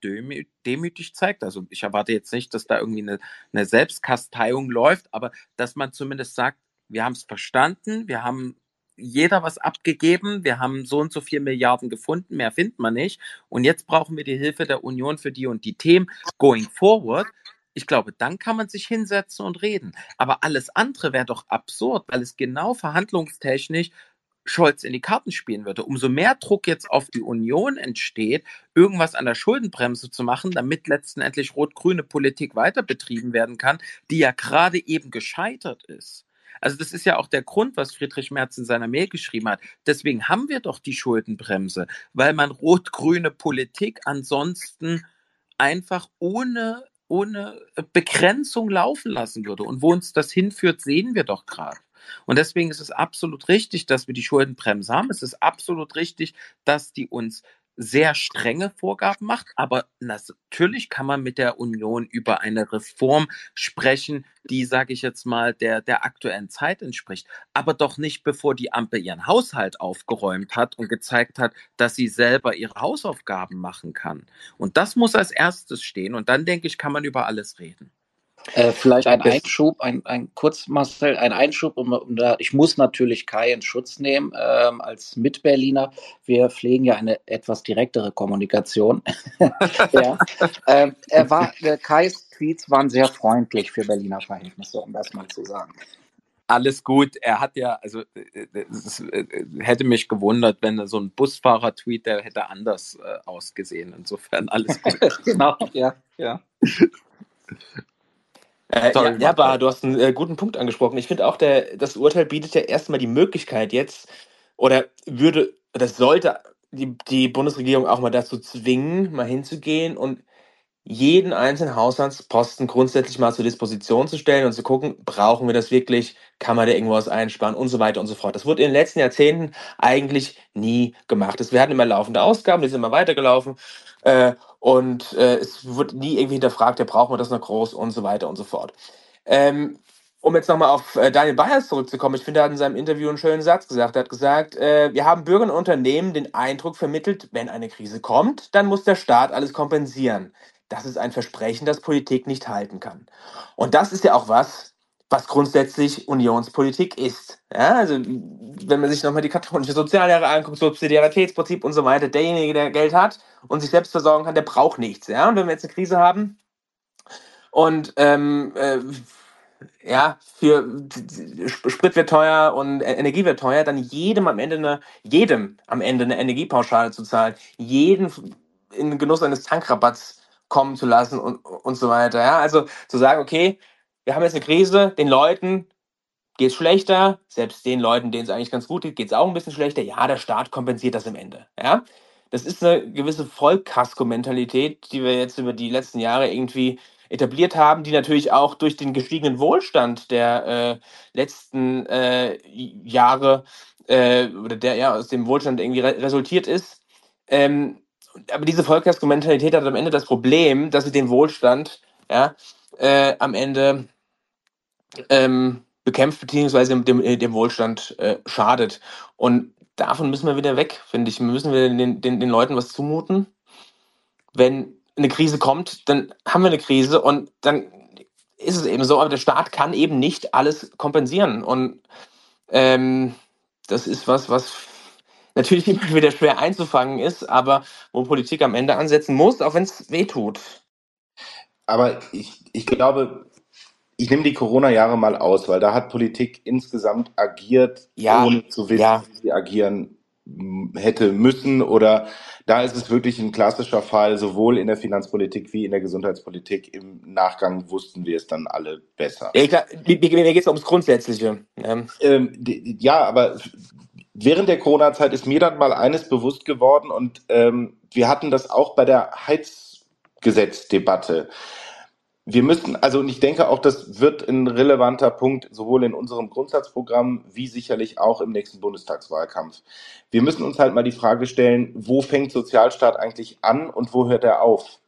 demütig zeigt. Also ich erwarte jetzt nicht, dass da irgendwie eine, eine Selbstkasteiung läuft, aber dass man zumindest sagt, wir haben es verstanden, wir haben jeder was abgegeben, wir haben so und so vier Milliarden gefunden, mehr findet man nicht. Und jetzt brauchen wir die Hilfe der Union für die und die Themen going forward. Ich glaube, dann kann man sich hinsetzen und reden. Aber alles andere wäre doch absurd, weil es genau verhandlungstechnisch Scholz in die Karten spielen würde. Umso mehr Druck jetzt auf die Union entsteht, irgendwas an der Schuldenbremse zu machen, damit letztendlich rot-grüne Politik weiter betrieben werden kann, die ja gerade eben gescheitert ist. Also das ist ja auch der Grund, was Friedrich Merz in seiner Mail geschrieben hat. Deswegen haben wir doch die Schuldenbremse, weil man rot-grüne Politik ansonsten einfach ohne ohne Begrenzung laufen lassen würde. Und wo uns das hinführt, sehen wir doch gerade. Und deswegen ist es absolut richtig, dass wir die Schuldenbremse haben. Es ist absolut richtig, dass die uns sehr strenge Vorgaben macht. Aber natürlich kann man mit der Union über eine Reform sprechen, die, sage ich jetzt mal, der, der aktuellen Zeit entspricht. Aber doch nicht, bevor die Ampel ihren Haushalt aufgeräumt hat und gezeigt hat, dass sie selber ihre Hausaufgaben machen kann. Und das muss als erstes stehen. Und dann, denke ich, kann man über alles reden. Äh, vielleicht ein Einschub, ein, ein kurz, Marcel, ein Einschub, um, um da, ich muss natürlich Kai in Schutz nehmen ähm, als Mitberliner. Wir pflegen ja eine etwas direktere Kommunikation. ja. ähm, er war, äh, Kais Tweets waren sehr freundlich für Berliner Verhältnisse, um das mal zu sagen. Alles gut. Er hat ja, also es äh, hätte mich gewundert, wenn so ein Busfahrer-Tweet, der hätte anders äh, ausgesehen. Insofern alles gut. genau, ja, ja. Äh, ja, ja, Bar, du hast einen äh, guten Punkt angesprochen. Ich finde auch, der, das Urteil bietet ja erstmal die Möglichkeit jetzt, oder würde, das sollte die, die Bundesregierung auch mal dazu zwingen, mal hinzugehen und jeden einzelnen Haushaltsposten grundsätzlich mal zur Disposition zu stellen und zu gucken, brauchen wir das wirklich, kann man da irgendwas einsparen und so weiter und so fort. Das wurde in den letzten Jahrzehnten eigentlich nie gemacht. Wir hatten immer laufende Ausgaben, die sind immer weitergelaufen äh, und äh, es wird nie irgendwie hinterfragt, ja, brauchen wir das noch groß und so weiter und so fort. Ähm, um jetzt nochmal auf äh, Daniel Bayers zurückzukommen, ich finde, er hat in seinem Interview einen schönen Satz gesagt. Er hat gesagt, äh, wir haben Bürgern und Unternehmen den Eindruck vermittelt, wenn eine Krise kommt, dann muss der Staat alles kompensieren. Das ist ein Versprechen, das Politik nicht halten kann. Und das ist ja auch was, was grundsätzlich Unionspolitik ist. Ja, also wenn man sich nochmal die katholische Soziallehre anguckt, Subsidiaritätsprinzip und so weiter, derjenige, der Geld hat und sich selbst versorgen kann, der braucht nichts. Ja, und wenn wir jetzt eine Krise haben und ähm, äh, ja, für Sprit wird teuer und Energie wird teuer, dann jedem am Ende eine, jedem am Ende eine Energiepauschale zu zahlen, jeden in Genuss eines Tankrabatts kommen zu lassen und, und so weiter. Ja, also zu sagen, okay, wir haben jetzt eine Krise, den Leuten geht es schlechter, selbst den Leuten, denen es eigentlich ganz gut geht, geht es auch ein bisschen schlechter. Ja, der Staat kompensiert das im Ende. Ja, das ist eine gewisse Vollkasko-Mentalität, die wir jetzt über die letzten Jahre irgendwie etabliert haben, die natürlich auch durch den gestiegenen Wohlstand der äh, letzten äh, Jahre äh, oder der ja aus dem Wohlstand irgendwie re resultiert ist. Ähm, aber diese Vollkasko-Mentalität hat am Ende das Problem, dass sie den Wohlstand ja, äh, am Ende ähm, bekämpft beziehungsweise dem, dem Wohlstand äh, schadet. Und davon müssen wir wieder weg, finde ich. Müssen wir den, den, den Leuten was zumuten. Wenn eine Krise kommt, dann haben wir eine Krise und dann ist es eben so, aber der Staat kann eben nicht alles kompensieren. Und ähm, das ist was, was natürlich immer wieder schwer einzufangen ist, aber wo Politik am Ende ansetzen muss, auch wenn es weh tut. Aber ich, ich glaube, ich nehme die Corona-Jahre mal aus, weil da hat Politik insgesamt agiert, ja, ohne zu wissen, ja. wie sie agieren hätte müssen oder da ist es wirklich ein klassischer Fall, sowohl in der Finanzpolitik wie in der Gesundheitspolitik. Im Nachgang wussten wir es dann alle besser. Ja, klar, mir, mir geht es ums Grundsätzliche. Ja. Ähm, ja, aber während der Corona-Zeit ist mir dann mal eines bewusst geworden und ähm, wir hatten das auch bei der Heizgesetzdebatte wir müssen, also und ich denke auch, das wird ein relevanter Punkt sowohl in unserem Grundsatzprogramm wie sicherlich auch im nächsten Bundestagswahlkampf. Wir müssen uns halt mal die Frage stellen, wo fängt Sozialstaat eigentlich an und wo hört er auf?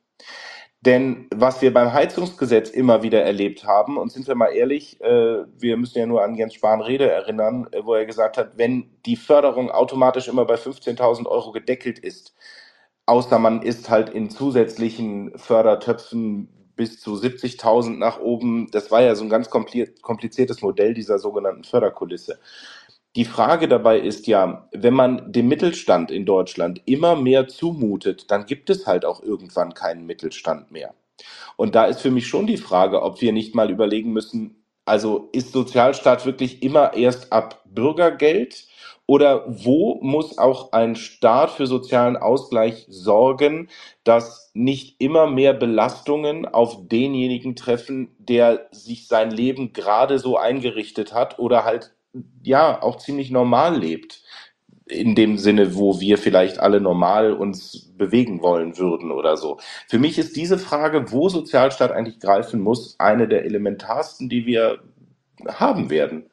Denn was wir beim Heizungsgesetz immer wieder erlebt haben, und sind wir mal ehrlich, äh, wir müssen ja nur an Jens Spahn Rede erinnern, äh, wo er gesagt hat, wenn die Förderung automatisch immer bei 15.000 Euro gedeckelt ist, außer man ist halt in zusätzlichen Fördertöpfen bis zu 70.000 nach oben. Das war ja so ein ganz kompliziertes Modell dieser sogenannten Förderkulisse. Die Frage dabei ist ja, wenn man dem Mittelstand in Deutschland immer mehr zumutet, dann gibt es halt auch irgendwann keinen Mittelstand mehr. Und da ist für mich schon die Frage, ob wir nicht mal überlegen müssen, also ist Sozialstaat wirklich immer erst ab Bürgergeld oder wo muss auch ein Staat für sozialen Ausgleich sorgen, dass nicht immer mehr Belastungen auf denjenigen treffen, der sich sein Leben gerade so eingerichtet hat oder halt ja auch ziemlich normal lebt? in dem Sinne, wo wir vielleicht alle normal uns bewegen wollen würden oder so. Für mich ist diese Frage, wo Sozialstaat eigentlich greifen muss, eine der elementarsten, die wir haben werden.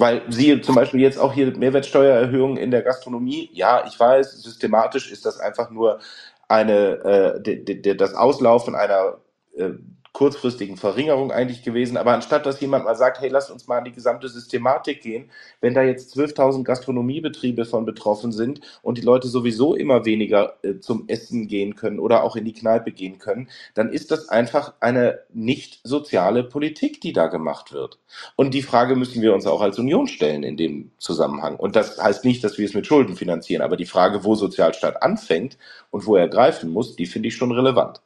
Weil sie zum Beispiel jetzt auch hier Mehrwertsteuererhöhungen in der Gastronomie, ja, ich weiß, systematisch ist das einfach nur eine, äh, das Auslaufen einer äh, kurzfristigen Verringerung eigentlich gewesen. Aber anstatt dass jemand mal sagt, hey, lasst uns mal an die gesamte Systematik gehen, wenn da jetzt 12.000 Gastronomiebetriebe von betroffen sind und die Leute sowieso immer weniger äh, zum Essen gehen können oder auch in die Kneipe gehen können, dann ist das einfach eine nicht soziale Politik, die da gemacht wird. Und die Frage müssen wir uns auch als Union stellen in dem Zusammenhang. Und das heißt nicht, dass wir es mit Schulden finanzieren, aber die Frage, wo Sozialstaat anfängt und wo er greifen muss, die finde ich schon relevant.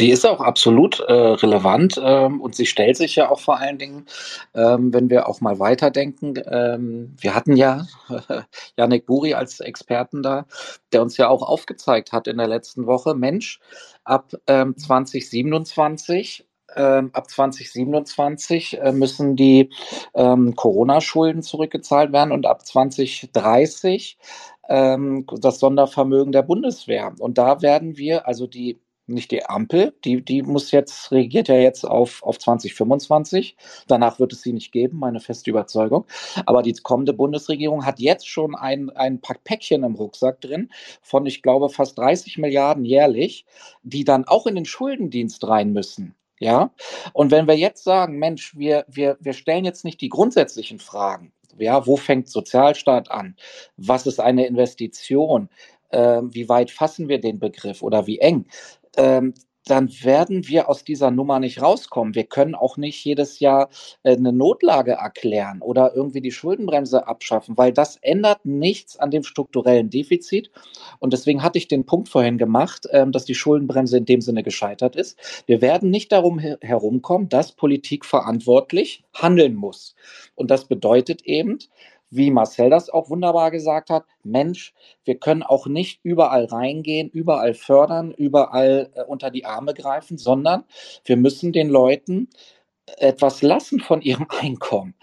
Die ist auch absolut äh, relevant ähm, und sie stellt sich ja auch vor allen Dingen, ähm, wenn wir auch mal weiterdenken. Ähm, wir hatten ja Janik Buri als Experten da, der uns ja auch aufgezeigt hat in der letzten Woche, Mensch, ab ähm, 2027 ähm, ab 2027 äh, müssen die ähm, Corona-Schulden zurückgezahlt werden und ab 2030 ähm, das Sondervermögen der Bundeswehr. Und da werden wir, also die nicht die Ampel, die, die muss jetzt, regiert ja jetzt auf, auf 2025. Danach wird es sie nicht geben, meine feste Überzeugung. Aber die kommende Bundesregierung hat jetzt schon ein, ein Päckchen im Rucksack drin von, ich glaube, fast 30 Milliarden jährlich, die dann auch in den Schuldendienst rein müssen. Ja, und wenn wir jetzt sagen, Mensch, wir, wir, wir stellen jetzt nicht die grundsätzlichen Fragen, ja, wo fängt Sozialstaat an? Was ist eine Investition? Ähm, wie weit fassen wir den Begriff oder wie eng? Ähm, dann werden wir aus dieser Nummer nicht rauskommen. Wir können auch nicht jedes Jahr äh, eine Notlage erklären oder irgendwie die Schuldenbremse abschaffen, weil das ändert nichts an dem strukturellen Defizit. Und deswegen hatte ich den Punkt vorhin gemacht, ähm, dass die Schuldenbremse in dem Sinne gescheitert ist. Wir werden nicht darum herumkommen, dass Politik verantwortlich handeln muss. Und das bedeutet eben, wie Marcel das auch wunderbar gesagt hat, Mensch, wir können auch nicht überall reingehen, überall fördern, überall äh, unter die Arme greifen, sondern wir müssen den Leuten etwas lassen von ihrem Einkommen,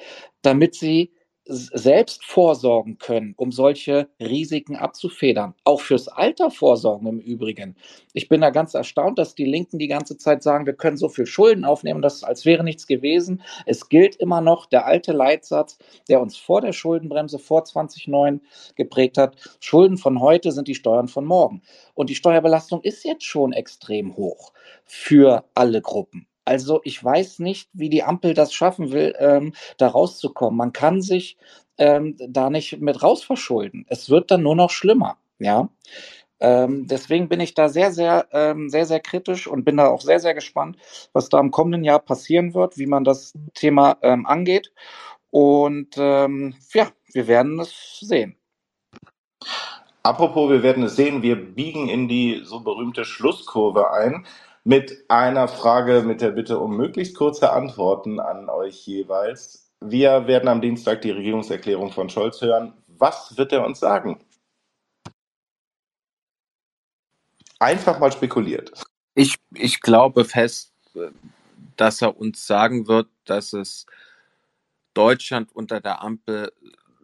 damit sie selbst vorsorgen können, um solche Risiken abzufedern. Auch fürs Alter vorsorgen im Übrigen. Ich bin da ganz erstaunt, dass die Linken die ganze Zeit sagen, wir können so viel Schulden aufnehmen, das als wäre nichts gewesen. Es gilt immer noch der alte Leitsatz, der uns vor der Schuldenbremse vor 2009 geprägt hat. Schulden von heute sind die Steuern von morgen. Und die Steuerbelastung ist jetzt schon extrem hoch für alle Gruppen. Also ich weiß nicht, wie die Ampel das schaffen will, ähm, da rauszukommen. Man kann sich ähm, da nicht mit raus verschulden. Es wird dann nur noch schlimmer. Ja. Ähm, deswegen bin ich da sehr, sehr, ähm, sehr, sehr kritisch und bin da auch sehr, sehr gespannt, was da im kommenden Jahr passieren wird, wie man das Thema ähm, angeht. Und ähm, ja, wir werden es sehen. Apropos, wir werden es sehen, wir biegen in die so berühmte Schlusskurve ein mit einer Frage mit der Bitte um möglichst kurze Antworten an euch jeweils. Wir werden am Dienstag die Regierungserklärung von Scholz hören. Was wird er uns sagen? Einfach mal spekuliert. Ich, ich glaube fest, dass er uns sagen wird, dass es Deutschland unter der Ampel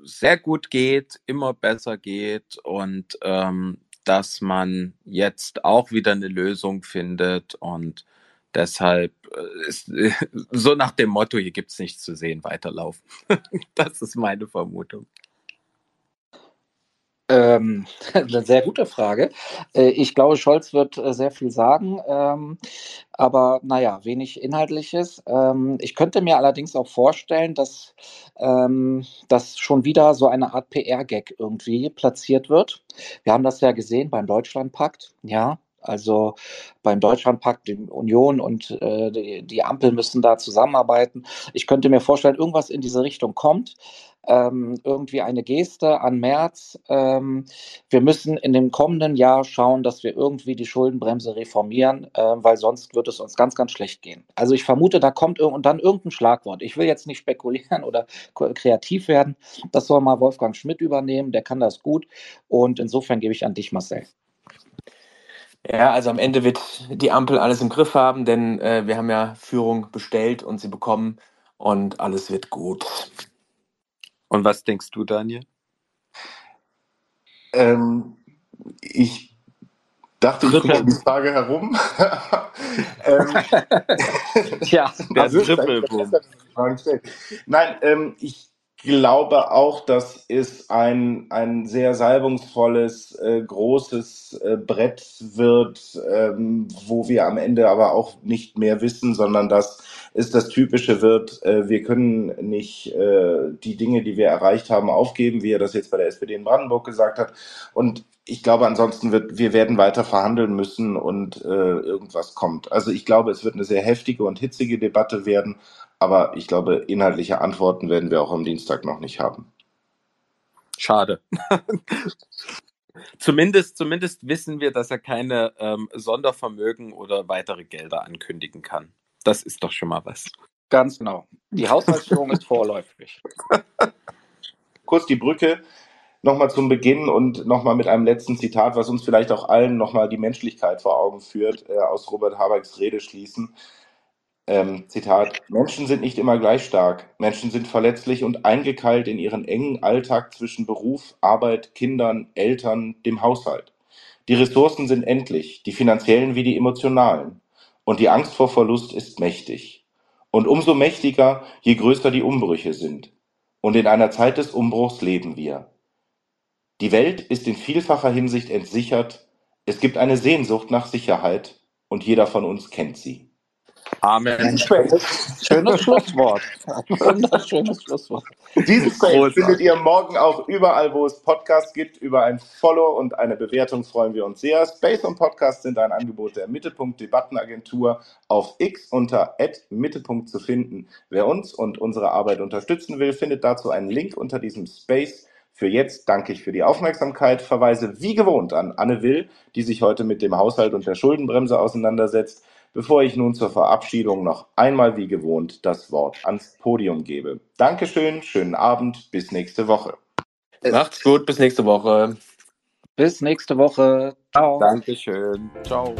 sehr gut geht, immer besser geht und ähm, dass man jetzt auch wieder eine Lösung findet und deshalb äh, ist so nach dem Motto, hier gibt es nichts zu sehen, weiterlaufen. das ist meine Vermutung. Ähm, eine sehr gute Frage. Äh, ich glaube, Scholz wird äh, sehr viel sagen, ähm, aber naja, wenig Inhaltliches. Ähm, ich könnte mir allerdings auch vorstellen, dass ähm, das schon wieder so eine Art PR-Gag irgendwie platziert wird. Wir haben das ja gesehen beim Deutschlandpakt, ja. Also beim Deutschlandpakt, die Union und äh, die, die Ampel müssen da zusammenarbeiten. Ich könnte mir vorstellen, irgendwas in diese Richtung kommt ähm, irgendwie eine Geste an März. Ähm, wir müssen in dem kommenden Jahr schauen, dass wir irgendwie die Schuldenbremse reformieren, äh, weil sonst wird es uns ganz, ganz schlecht gehen. Also ich vermute, da kommt und dann irgendein Schlagwort. Ich will jetzt nicht spekulieren oder kreativ werden. Das soll mal Wolfgang Schmidt übernehmen, der kann das gut. Und insofern gebe ich an dich, Marcel. Ja, also am Ende wird die Ampel alles im Griff haben, denn äh, wir haben ja Führung bestellt und sie bekommen und alles wird gut. Und was denkst du, Daniel? Ähm, ich dachte, ich gucke um die Frage herum. ähm, ja, der Trippelboom. Nein, ähm, ich glaube auch, dass es ein, ein sehr salbungsvolles, äh, großes äh, Brett wird, ähm, wo wir am Ende aber auch nicht mehr wissen, sondern dass es das Typische wird, äh, wir können nicht äh, die Dinge, die wir erreicht haben, aufgeben, wie er das jetzt bei der SPD in Brandenburg gesagt hat. Und ich glaube, ansonsten wird, wir werden weiter verhandeln müssen und äh, irgendwas kommt. Also ich glaube, es wird eine sehr heftige und hitzige Debatte werden, aber ich glaube, inhaltliche Antworten werden wir auch am Dienstag noch nicht haben. Schade. Zumindest, zumindest wissen wir, dass er keine ähm, Sondervermögen oder weitere Gelder ankündigen kann. Das ist doch schon mal was. Ganz genau. Die Haushaltsführung ist vorläufig. Kurz die Brücke nochmal zum Beginn und nochmal mit einem letzten Zitat, was uns vielleicht auch allen nochmal die Menschlichkeit vor Augen führt, äh, aus Robert Habecks Rede schließen. Ähm, Zitat, Menschen sind nicht immer gleich stark. Menschen sind verletzlich und eingekeilt in ihren engen Alltag zwischen Beruf, Arbeit, Kindern, Eltern, dem Haushalt. Die Ressourcen sind endlich, die finanziellen wie die emotionalen. Und die Angst vor Verlust ist mächtig. Und umso mächtiger, je größer die Umbrüche sind. Und in einer Zeit des Umbruchs leben wir. Die Welt ist in vielfacher Hinsicht entsichert. Es gibt eine Sehnsucht nach Sicherheit und jeder von uns kennt sie. Amen. Schönes, schönes Schlusswort. Wunderschönes Schlusswort. Diesen Space findet ihr morgen auch überall, wo es Podcasts gibt. Über ein Follow und eine Bewertung freuen wir uns sehr. Space und Podcast sind ein Angebot der Mittelpunkt Debattenagentur auf X unter Mittelpunkt zu finden. Wer uns und unsere Arbeit unterstützen will, findet dazu einen Link unter diesem Space. Für jetzt danke ich für die Aufmerksamkeit, verweise wie gewohnt an Anne Will, die sich heute mit dem Haushalt und der Schuldenbremse auseinandersetzt bevor ich nun zur Verabschiedung noch einmal wie gewohnt das Wort ans Podium gebe. Dankeschön, schönen Abend, bis nächste Woche. Macht's gut, bis nächste Woche. Bis nächste Woche. Ciao. Dankeschön. Ciao.